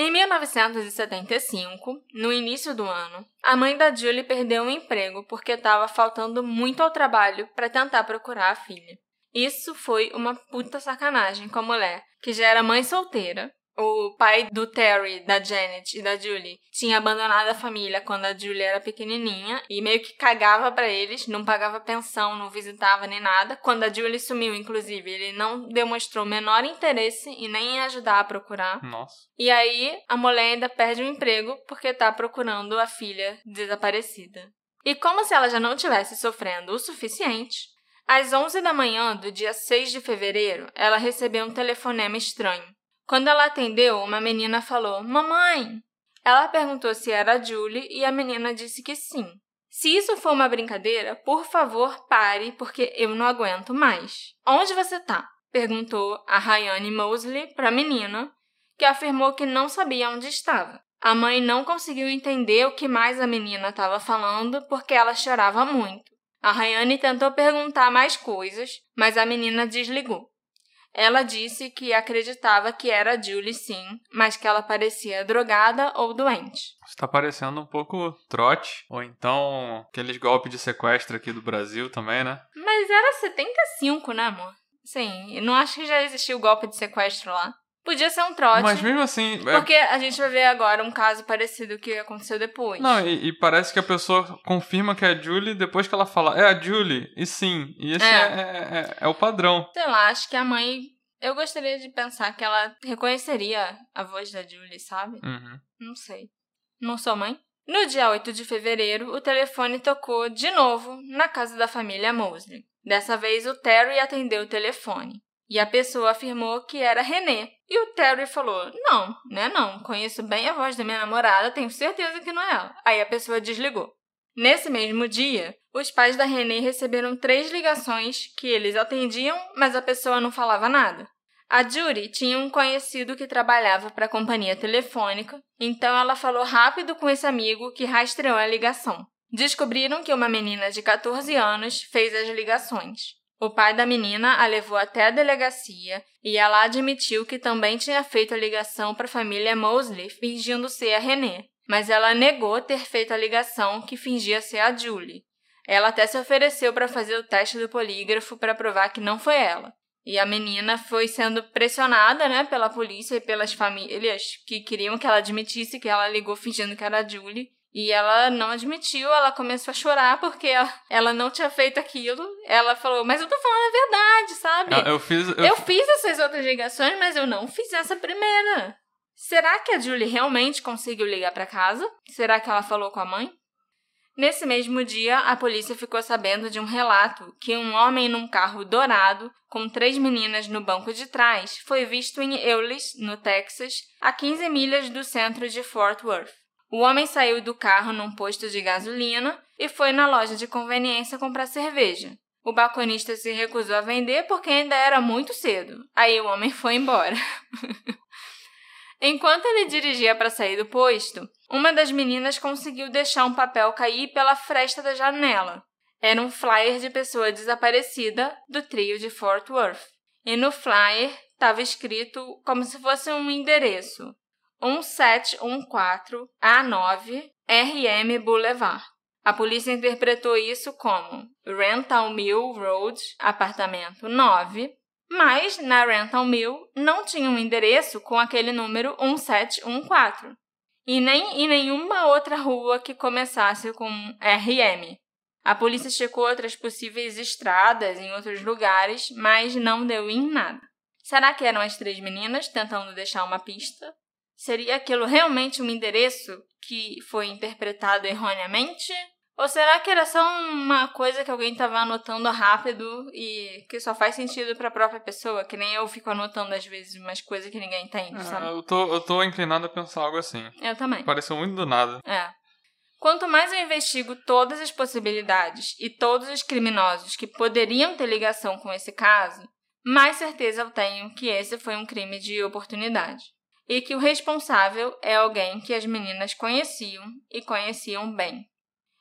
Em 1975, no início do ano, a mãe da Julie perdeu o emprego porque estava faltando muito ao trabalho para tentar procurar a filha. Isso foi uma puta sacanagem com a mulher, que já era mãe solteira, o pai do Terry, da Janet e da Julie tinha abandonado a família quando a Julie era pequenininha e meio que cagava para eles, não pagava pensão, não visitava nem nada. Quando a Julie sumiu, inclusive, ele não demonstrou o menor interesse e nem em ajudar a procurar. Nossa. E aí a mulher ainda perde o emprego porque tá procurando a filha desaparecida. E como se ela já não tivesse sofrendo o suficiente, às 11 da manhã do dia 6 de fevereiro, ela recebeu um telefonema estranho. Quando ela atendeu, uma menina falou: Mamãe! Ela perguntou se era a Julie e a menina disse que sim. Se isso for uma brincadeira, por favor, pare, porque eu não aguento mais. Onde você tá? perguntou a Rayane Mosley para a menina, que afirmou que não sabia onde estava. A mãe não conseguiu entender o que mais a menina estava falando porque ela chorava muito. A Rayane tentou perguntar mais coisas, mas a menina desligou. Ela disse que acreditava que era a Julie sim, mas que ela parecia drogada ou doente. Está parecendo um pouco trote, ou então aqueles golpes de sequestro aqui do Brasil também, né? Mas era 75, né, amor? Sim, não acho que já existiu golpe de sequestro lá. Podia ser um trote. Mas mesmo assim. É... Porque a gente vai ver agora um caso parecido que aconteceu depois. Não, e, e, parece que a pessoa confirma que é a Julie depois que ela fala, é a Julie, e sim. E esse é, é, é, é, é o padrão. Sei lá, acho que a mãe. Eu gostaria de pensar que ela reconheceria a voz da Julie, sabe? Uhum. Não sei. Não sou mãe? No dia 8 de fevereiro, o telefone tocou de novo na casa da família Mosley. Dessa vez, o Terry atendeu o telefone. E a pessoa afirmou que era René. E o Terry falou: Não, né? Não. Conheço bem a voz da minha namorada, tenho certeza que não é ela. Aí a pessoa desligou. Nesse mesmo dia, os pais da René receberam três ligações que eles atendiam, mas a pessoa não falava nada. A Judy tinha um conhecido que trabalhava para a companhia telefônica, então ela falou rápido com esse amigo que rastreou a ligação. Descobriram que uma menina de 14 anos fez as ligações. O pai da menina a levou até a delegacia e ela admitiu que também tinha feito a ligação para a família Mosley fingindo ser a René, mas ela negou ter feito a ligação que fingia ser a Julie. Ela até se ofereceu para fazer o teste do polígrafo para provar que não foi ela. E a menina foi sendo pressionada, né, pela polícia e pelas famílias que queriam que ela admitisse que ela ligou fingindo que era a Julie. E ela não admitiu, ela começou a chorar porque ela, ela não tinha feito aquilo. Ela falou, mas eu tô falando a verdade, sabe? Eu, eu fiz. Eu... eu fiz essas outras ligações, mas eu não fiz essa primeira. Será que a Julie realmente conseguiu ligar para casa? Será que ela falou com a mãe? Nesse mesmo dia, a polícia ficou sabendo de um relato que um homem num carro dourado, com três meninas no banco de trás, foi visto em Euless, no Texas, a 15 milhas do centro de Fort Worth. O homem saiu do carro num posto de gasolina e foi na loja de conveniência comprar cerveja. O balconista se recusou a vender porque ainda era muito cedo. Aí o homem foi embora. Enquanto ele dirigia para sair do posto, uma das meninas conseguiu deixar um papel cair pela fresta da janela. Era um flyer de pessoa desaparecida do trio de Fort Worth. E no flyer estava escrito como se fosse um endereço: 1714 A9 RM Boulevard. A polícia interpretou isso como Rental Mill Road, apartamento 9, mas na Rental Mill não tinha um endereço com aquele número 1714 e nem em nenhuma outra rua que começasse com RM. A polícia checou outras possíveis estradas em outros lugares, mas não deu em nada. Será que eram as três meninas tentando deixar uma pista? Seria aquilo realmente um endereço que foi interpretado erroneamente? Ou será que era só uma coisa que alguém estava anotando rápido e que só faz sentido para a própria pessoa? Que nem eu fico anotando às vezes umas coisas que ninguém entende, é, sabe? Eu tô, eu tô inclinado a pensar algo assim. Eu também. Pareceu muito do nada. É. Quanto mais eu investigo todas as possibilidades e todos os criminosos que poderiam ter ligação com esse caso, mais certeza eu tenho que esse foi um crime de oportunidade. E que o responsável é alguém que as meninas conheciam e conheciam bem.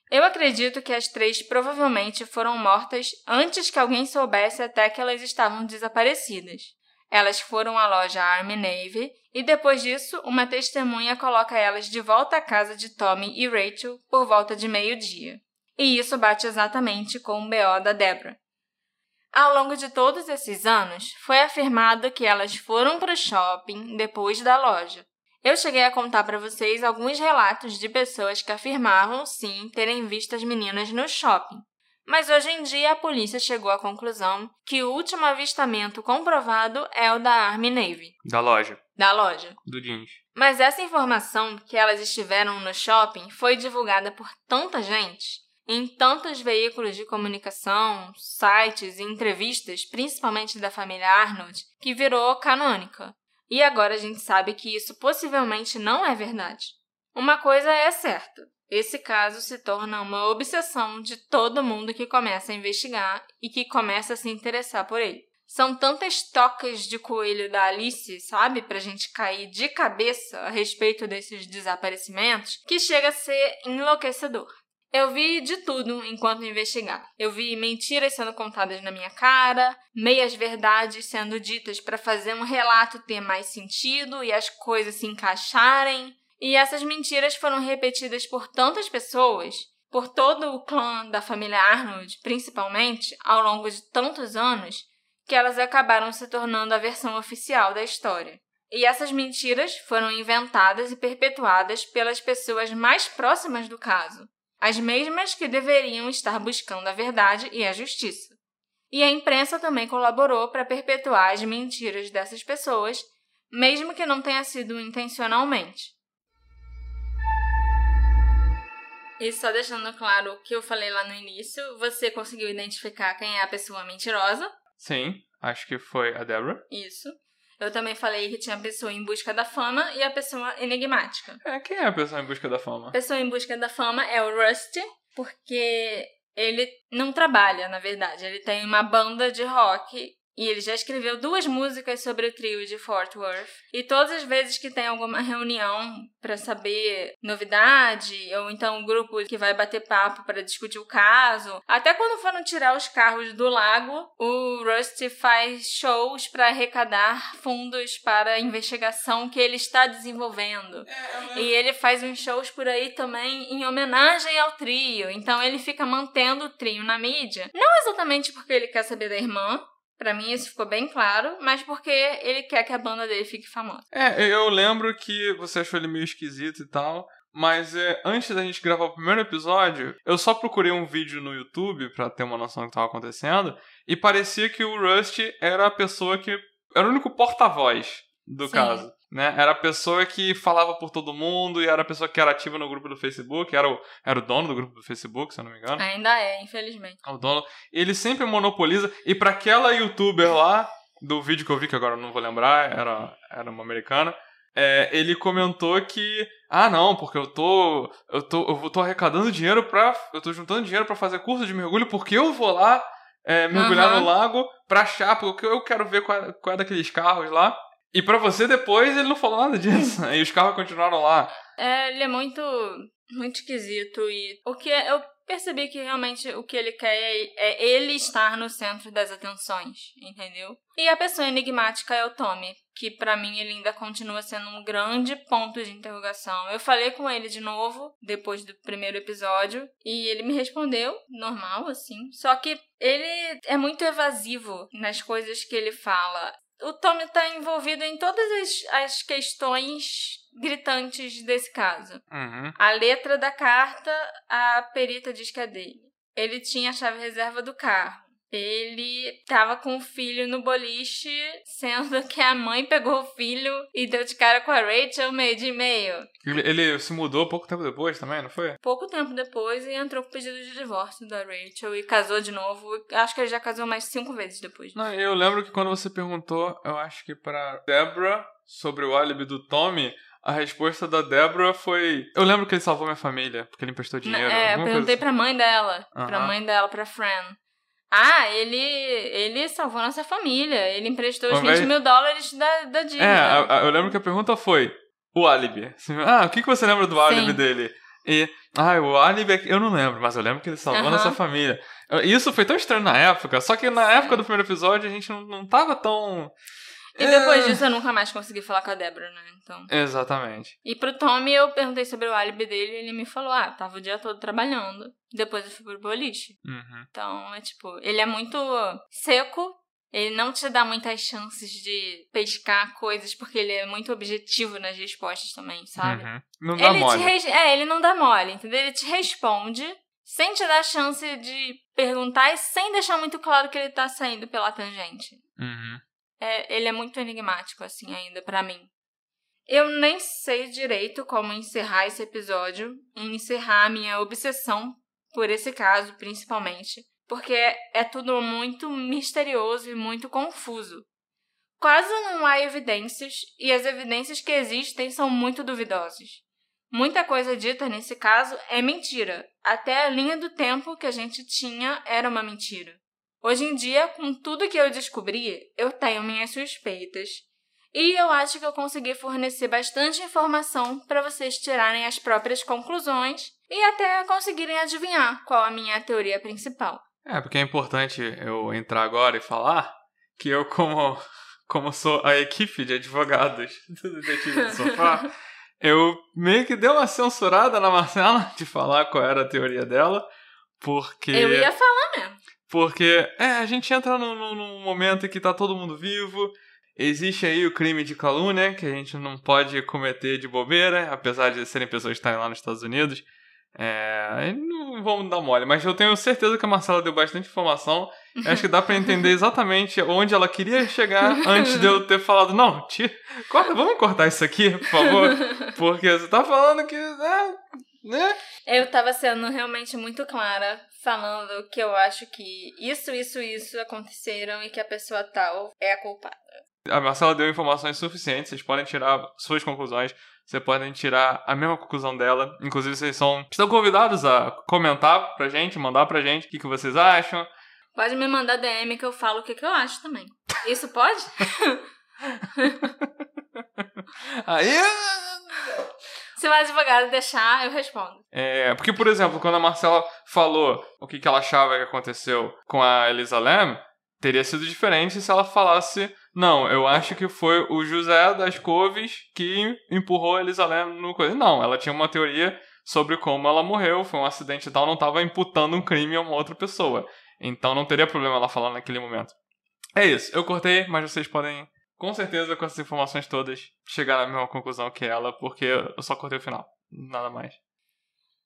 Eu acredito que as três provavelmente foram mortas antes que alguém soubesse até que elas estavam desaparecidas. Elas foram à loja Army Navy e depois disso, uma testemunha coloca elas de volta à casa de Tommy e Rachel por volta de meio-dia. E isso bate exatamente com o BO da Deborah. Ao longo de todos esses anos, foi afirmado que elas foram para o shopping depois da loja, eu cheguei a contar para vocês alguns relatos de pessoas que afirmavam sim terem visto as meninas no shopping. Mas hoje em dia a polícia chegou à conclusão que o último avistamento comprovado é o da Army Navy. Da loja. Da loja. Do jeans. Mas essa informação que elas estiveram no shopping foi divulgada por tanta gente, em tantos veículos de comunicação, sites e entrevistas, principalmente da família Arnold, que virou canônica. E agora a gente sabe que isso possivelmente não é verdade. Uma coisa é certa: esse caso se torna uma obsessão de todo mundo que começa a investigar e que começa a se interessar por ele. São tantas tocas de coelho da Alice, sabe, pra gente cair de cabeça a respeito desses desaparecimentos, que chega a ser enlouquecedor. Eu vi de tudo enquanto investigava. Eu vi mentiras sendo contadas na minha cara, meias verdades sendo ditas para fazer um relato ter mais sentido e as coisas se encaixarem. E essas mentiras foram repetidas por tantas pessoas, por todo o clã da família Arnold, principalmente, ao longo de tantos anos, que elas acabaram se tornando a versão oficial da história. E essas mentiras foram inventadas e perpetuadas pelas pessoas mais próximas do caso, as mesmas que deveriam estar buscando a verdade e a justiça. E a imprensa também colaborou para perpetuar as mentiras dessas pessoas, mesmo que não tenha sido intencionalmente. E só deixando claro o que eu falei lá no início, você conseguiu identificar quem é a pessoa mentirosa? Sim, acho que foi a Deborah. Isso. Eu também falei que tinha a pessoa em busca da fama e a pessoa enigmática. É, quem é a pessoa em busca da fama? A pessoa em busca da fama é o Rusty, porque ele não trabalha, na verdade. Ele tem uma banda de rock e ele já escreveu duas músicas sobre o trio de Fort Worth. E todas as vezes que tem alguma reunião para saber novidade, ou então um grupo que vai bater papo para discutir o caso, até quando foram tirar os carros do lago, o Rusty faz shows para arrecadar fundos para a investigação que ele está desenvolvendo. É, e ele faz uns shows por aí também em homenagem ao trio. Então ele fica mantendo o trio na mídia. Não exatamente porque ele quer saber da irmã, Pra mim isso ficou bem claro, mas porque ele quer que a banda dele fique famosa. É, eu lembro que você achou ele meio esquisito e tal. Mas é, antes da gente gravar o primeiro episódio, eu só procurei um vídeo no YouTube para ter uma noção do que estava acontecendo. E parecia que o Rusty era a pessoa que. Era o único porta-voz do Sim. caso. Né? Era a pessoa que falava por todo mundo e era a pessoa que era ativa no grupo do Facebook, era o, era o dono do grupo do Facebook, se eu não me engano. Ainda é, infelizmente. É o dono. Ele sempre monopoliza. E para aquela youtuber lá, do vídeo que eu vi, que agora eu não vou lembrar, era, era uma americana, é, ele comentou que. Ah, não, porque eu tô. Eu tô, eu tô arrecadando dinheiro pra. Eu tô juntando dinheiro para fazer curso de mergulho porque eu vou lá é, mergulhar uhum. no lago pra achar, porque eu quero ver qual é, qual é daqueles carros lá. E para você depois ele não falou nada disso. e os carros continuaram lá. É, ele é muito muito esquisito e o que eu percebi que realmente o que ele quer é, é, ele estar no centro das atenções, entendeu? E a pessoa enigmática é o Tommy, que para mim ele ainda continua sendo um grande ponto de interrogação. Eu falei com ele de novo depois do primeiro episódio e ele me respondeu normal assim, só que ele é muito evasivo nas coisas que ele fala o Tommy está envolvido em todas as, as questões gritantes desse caso. Uhum. A letra da carta, a perita diz que é dele. Ele tinha a chave reserva do carro ele tava com o filho no boliche, sendo que a mãe pegou o filho e deu de cara com a Rachel meio de meio. Ele, ele, se mudou pouco tempo depois também, não foi? Pouco tempo depois e entrou com pedido de divórcio da Rachel e casou de novo. Acho que ele já casou mais cinco vezes depois. Não, eu lembro que quando você perguntou, eu acho que pra Deborah sobre o álibi do Tommy, a resposta da Deborah foi. Eu lembro que ele salvou minha família, porque ele emprestou dinheiro. É, eu perguntei assim. pra mãe dela. Pra mãe dela, pra Fran. Ah, ele, ele salvou nossa família. Ele emprestou os Ao invés- 20 mil dólares da, da dívida. É, a- a- eu lembro que a pergunta foi o álibi. Ah, o que, que você lembra do álibi Sim. dele? E, ah, o álibi é eu não lembro, mas eu lembro que ele salvou Aham. nossa família. Isso foi tão estranho na época, só que na época do primeiro episódio a gente não, não tava tão. E depois É, disso eu nunca mais consegui falar com a Débora, né? Então. Exatamente. E pro Tommy eu perguntei sobre o álibi dele e ele me falou: ah, tava o dia todo trabalhando. Depois eu fui pro boliche. Uhum. Então, é tipo, ele é muito seco. Ele não te dá muitas chances de pescar coisas, porque ele é muito objetivo nas respostas também, sabe? Uhum. Não dá Ele mole. res- É, ele não dá mole, entendeu? Ele te responde sem te dar chance de perguntar e sem deixar muito claro que ele tá saindo pela tangente. Uhum. É, ele é muito enigmático, assim, ainda, pra mim. Eu nem sei direito como encerrar esse episódio, encerrar a minha obsessão por esse caso, principalmente, porque é tudo muito misterioso e muito confuso. Quase não há evidências, e as evidências que existem são muito duvidosas. Muita coisa dita nesse caso é mentira. Até a linha do tempo que a gente tinha era uma mentira. Hoje em dia, com tudo que eu descobri, eu tenho minhas suspeitas. E eu acho que eu consegui fornecer bastante informação para vocês tirarem as próprias conclusões e até conseguirem adivinhar qual a minha teoria principal. É, porque é importante eu entrar agora e falar que eu, como, como sou a equipe de advogados do Detetive do Sofá, eu meio que dei uma censurada na Marcela de falar qual era a teoria dela, porque... Eu ia falar mesmo. Porque, é, a gente entra num, momento em que tá todo mundo vivo, existe aí o crime de calúnia, que a gente não pode cometer de bobeira, apesar de serem pessoas que estarem lá nos Estados Unidos. É, não vamos dar mole, mas eu tenho certeza que a Marcela deu bastante informação. Acho que dá pra entender exatamente onde ela queria chegar antes de eu ter falado, não, tira, corta, vamos cortar isso aqui, por favor. Porque você tá falando que, né, né? Eu tava sendo realmente muito clara, falando que eu acho que isso, isso, isso aconteceram e que a pessoa tal é a culpada. A Marcela deu informações suficientes, vocês podem tirar suas conclusões, vocês podem tirar a mesma conclusão dela. Inclusive, vocês são, estão convidados a comentar pra gente, mandar pra gente o que, que vocês acham. Pode me mandar DM que eu falo o que, que eu acho também. Isso pode? Aí. Se o advogado deixar, eu respondo. É, porque, por exemplo, quando a Marcela falou o que, que ela achava que aconteceu com a Elisa Lam, teria sido diferente se ela falasse: Não, eu acho que foi o José das Couves que empurrou a Elisa Lam no coisa. Não, ela tinha uma teoria sobre como ela morreu, foi um acidente e tal, não estava imputando um crime a uma outra pessoa. Então não teria problema ela falar naquele momento. É isso, eu cortei, mas vocês podem, com certeza, com essas informações todas, chegar na mesma conclusão que ela, porque eu só cortei o final. Nada mais.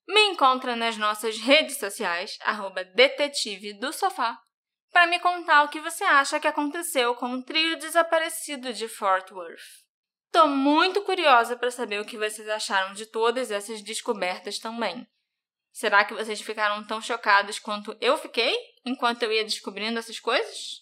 Me encontra nas nossas redes sociais, arroba detetive do sofá, para me contar o que você acha que aconteceu com o trio desaparecido de Fort Worth. Tô muito curiosa para saber o que vocês acharam de todas essas descobertas também. Será que vocês ficaram tão chocados quanto eu fiquei enquanto eu ia descobrindo essas coisas?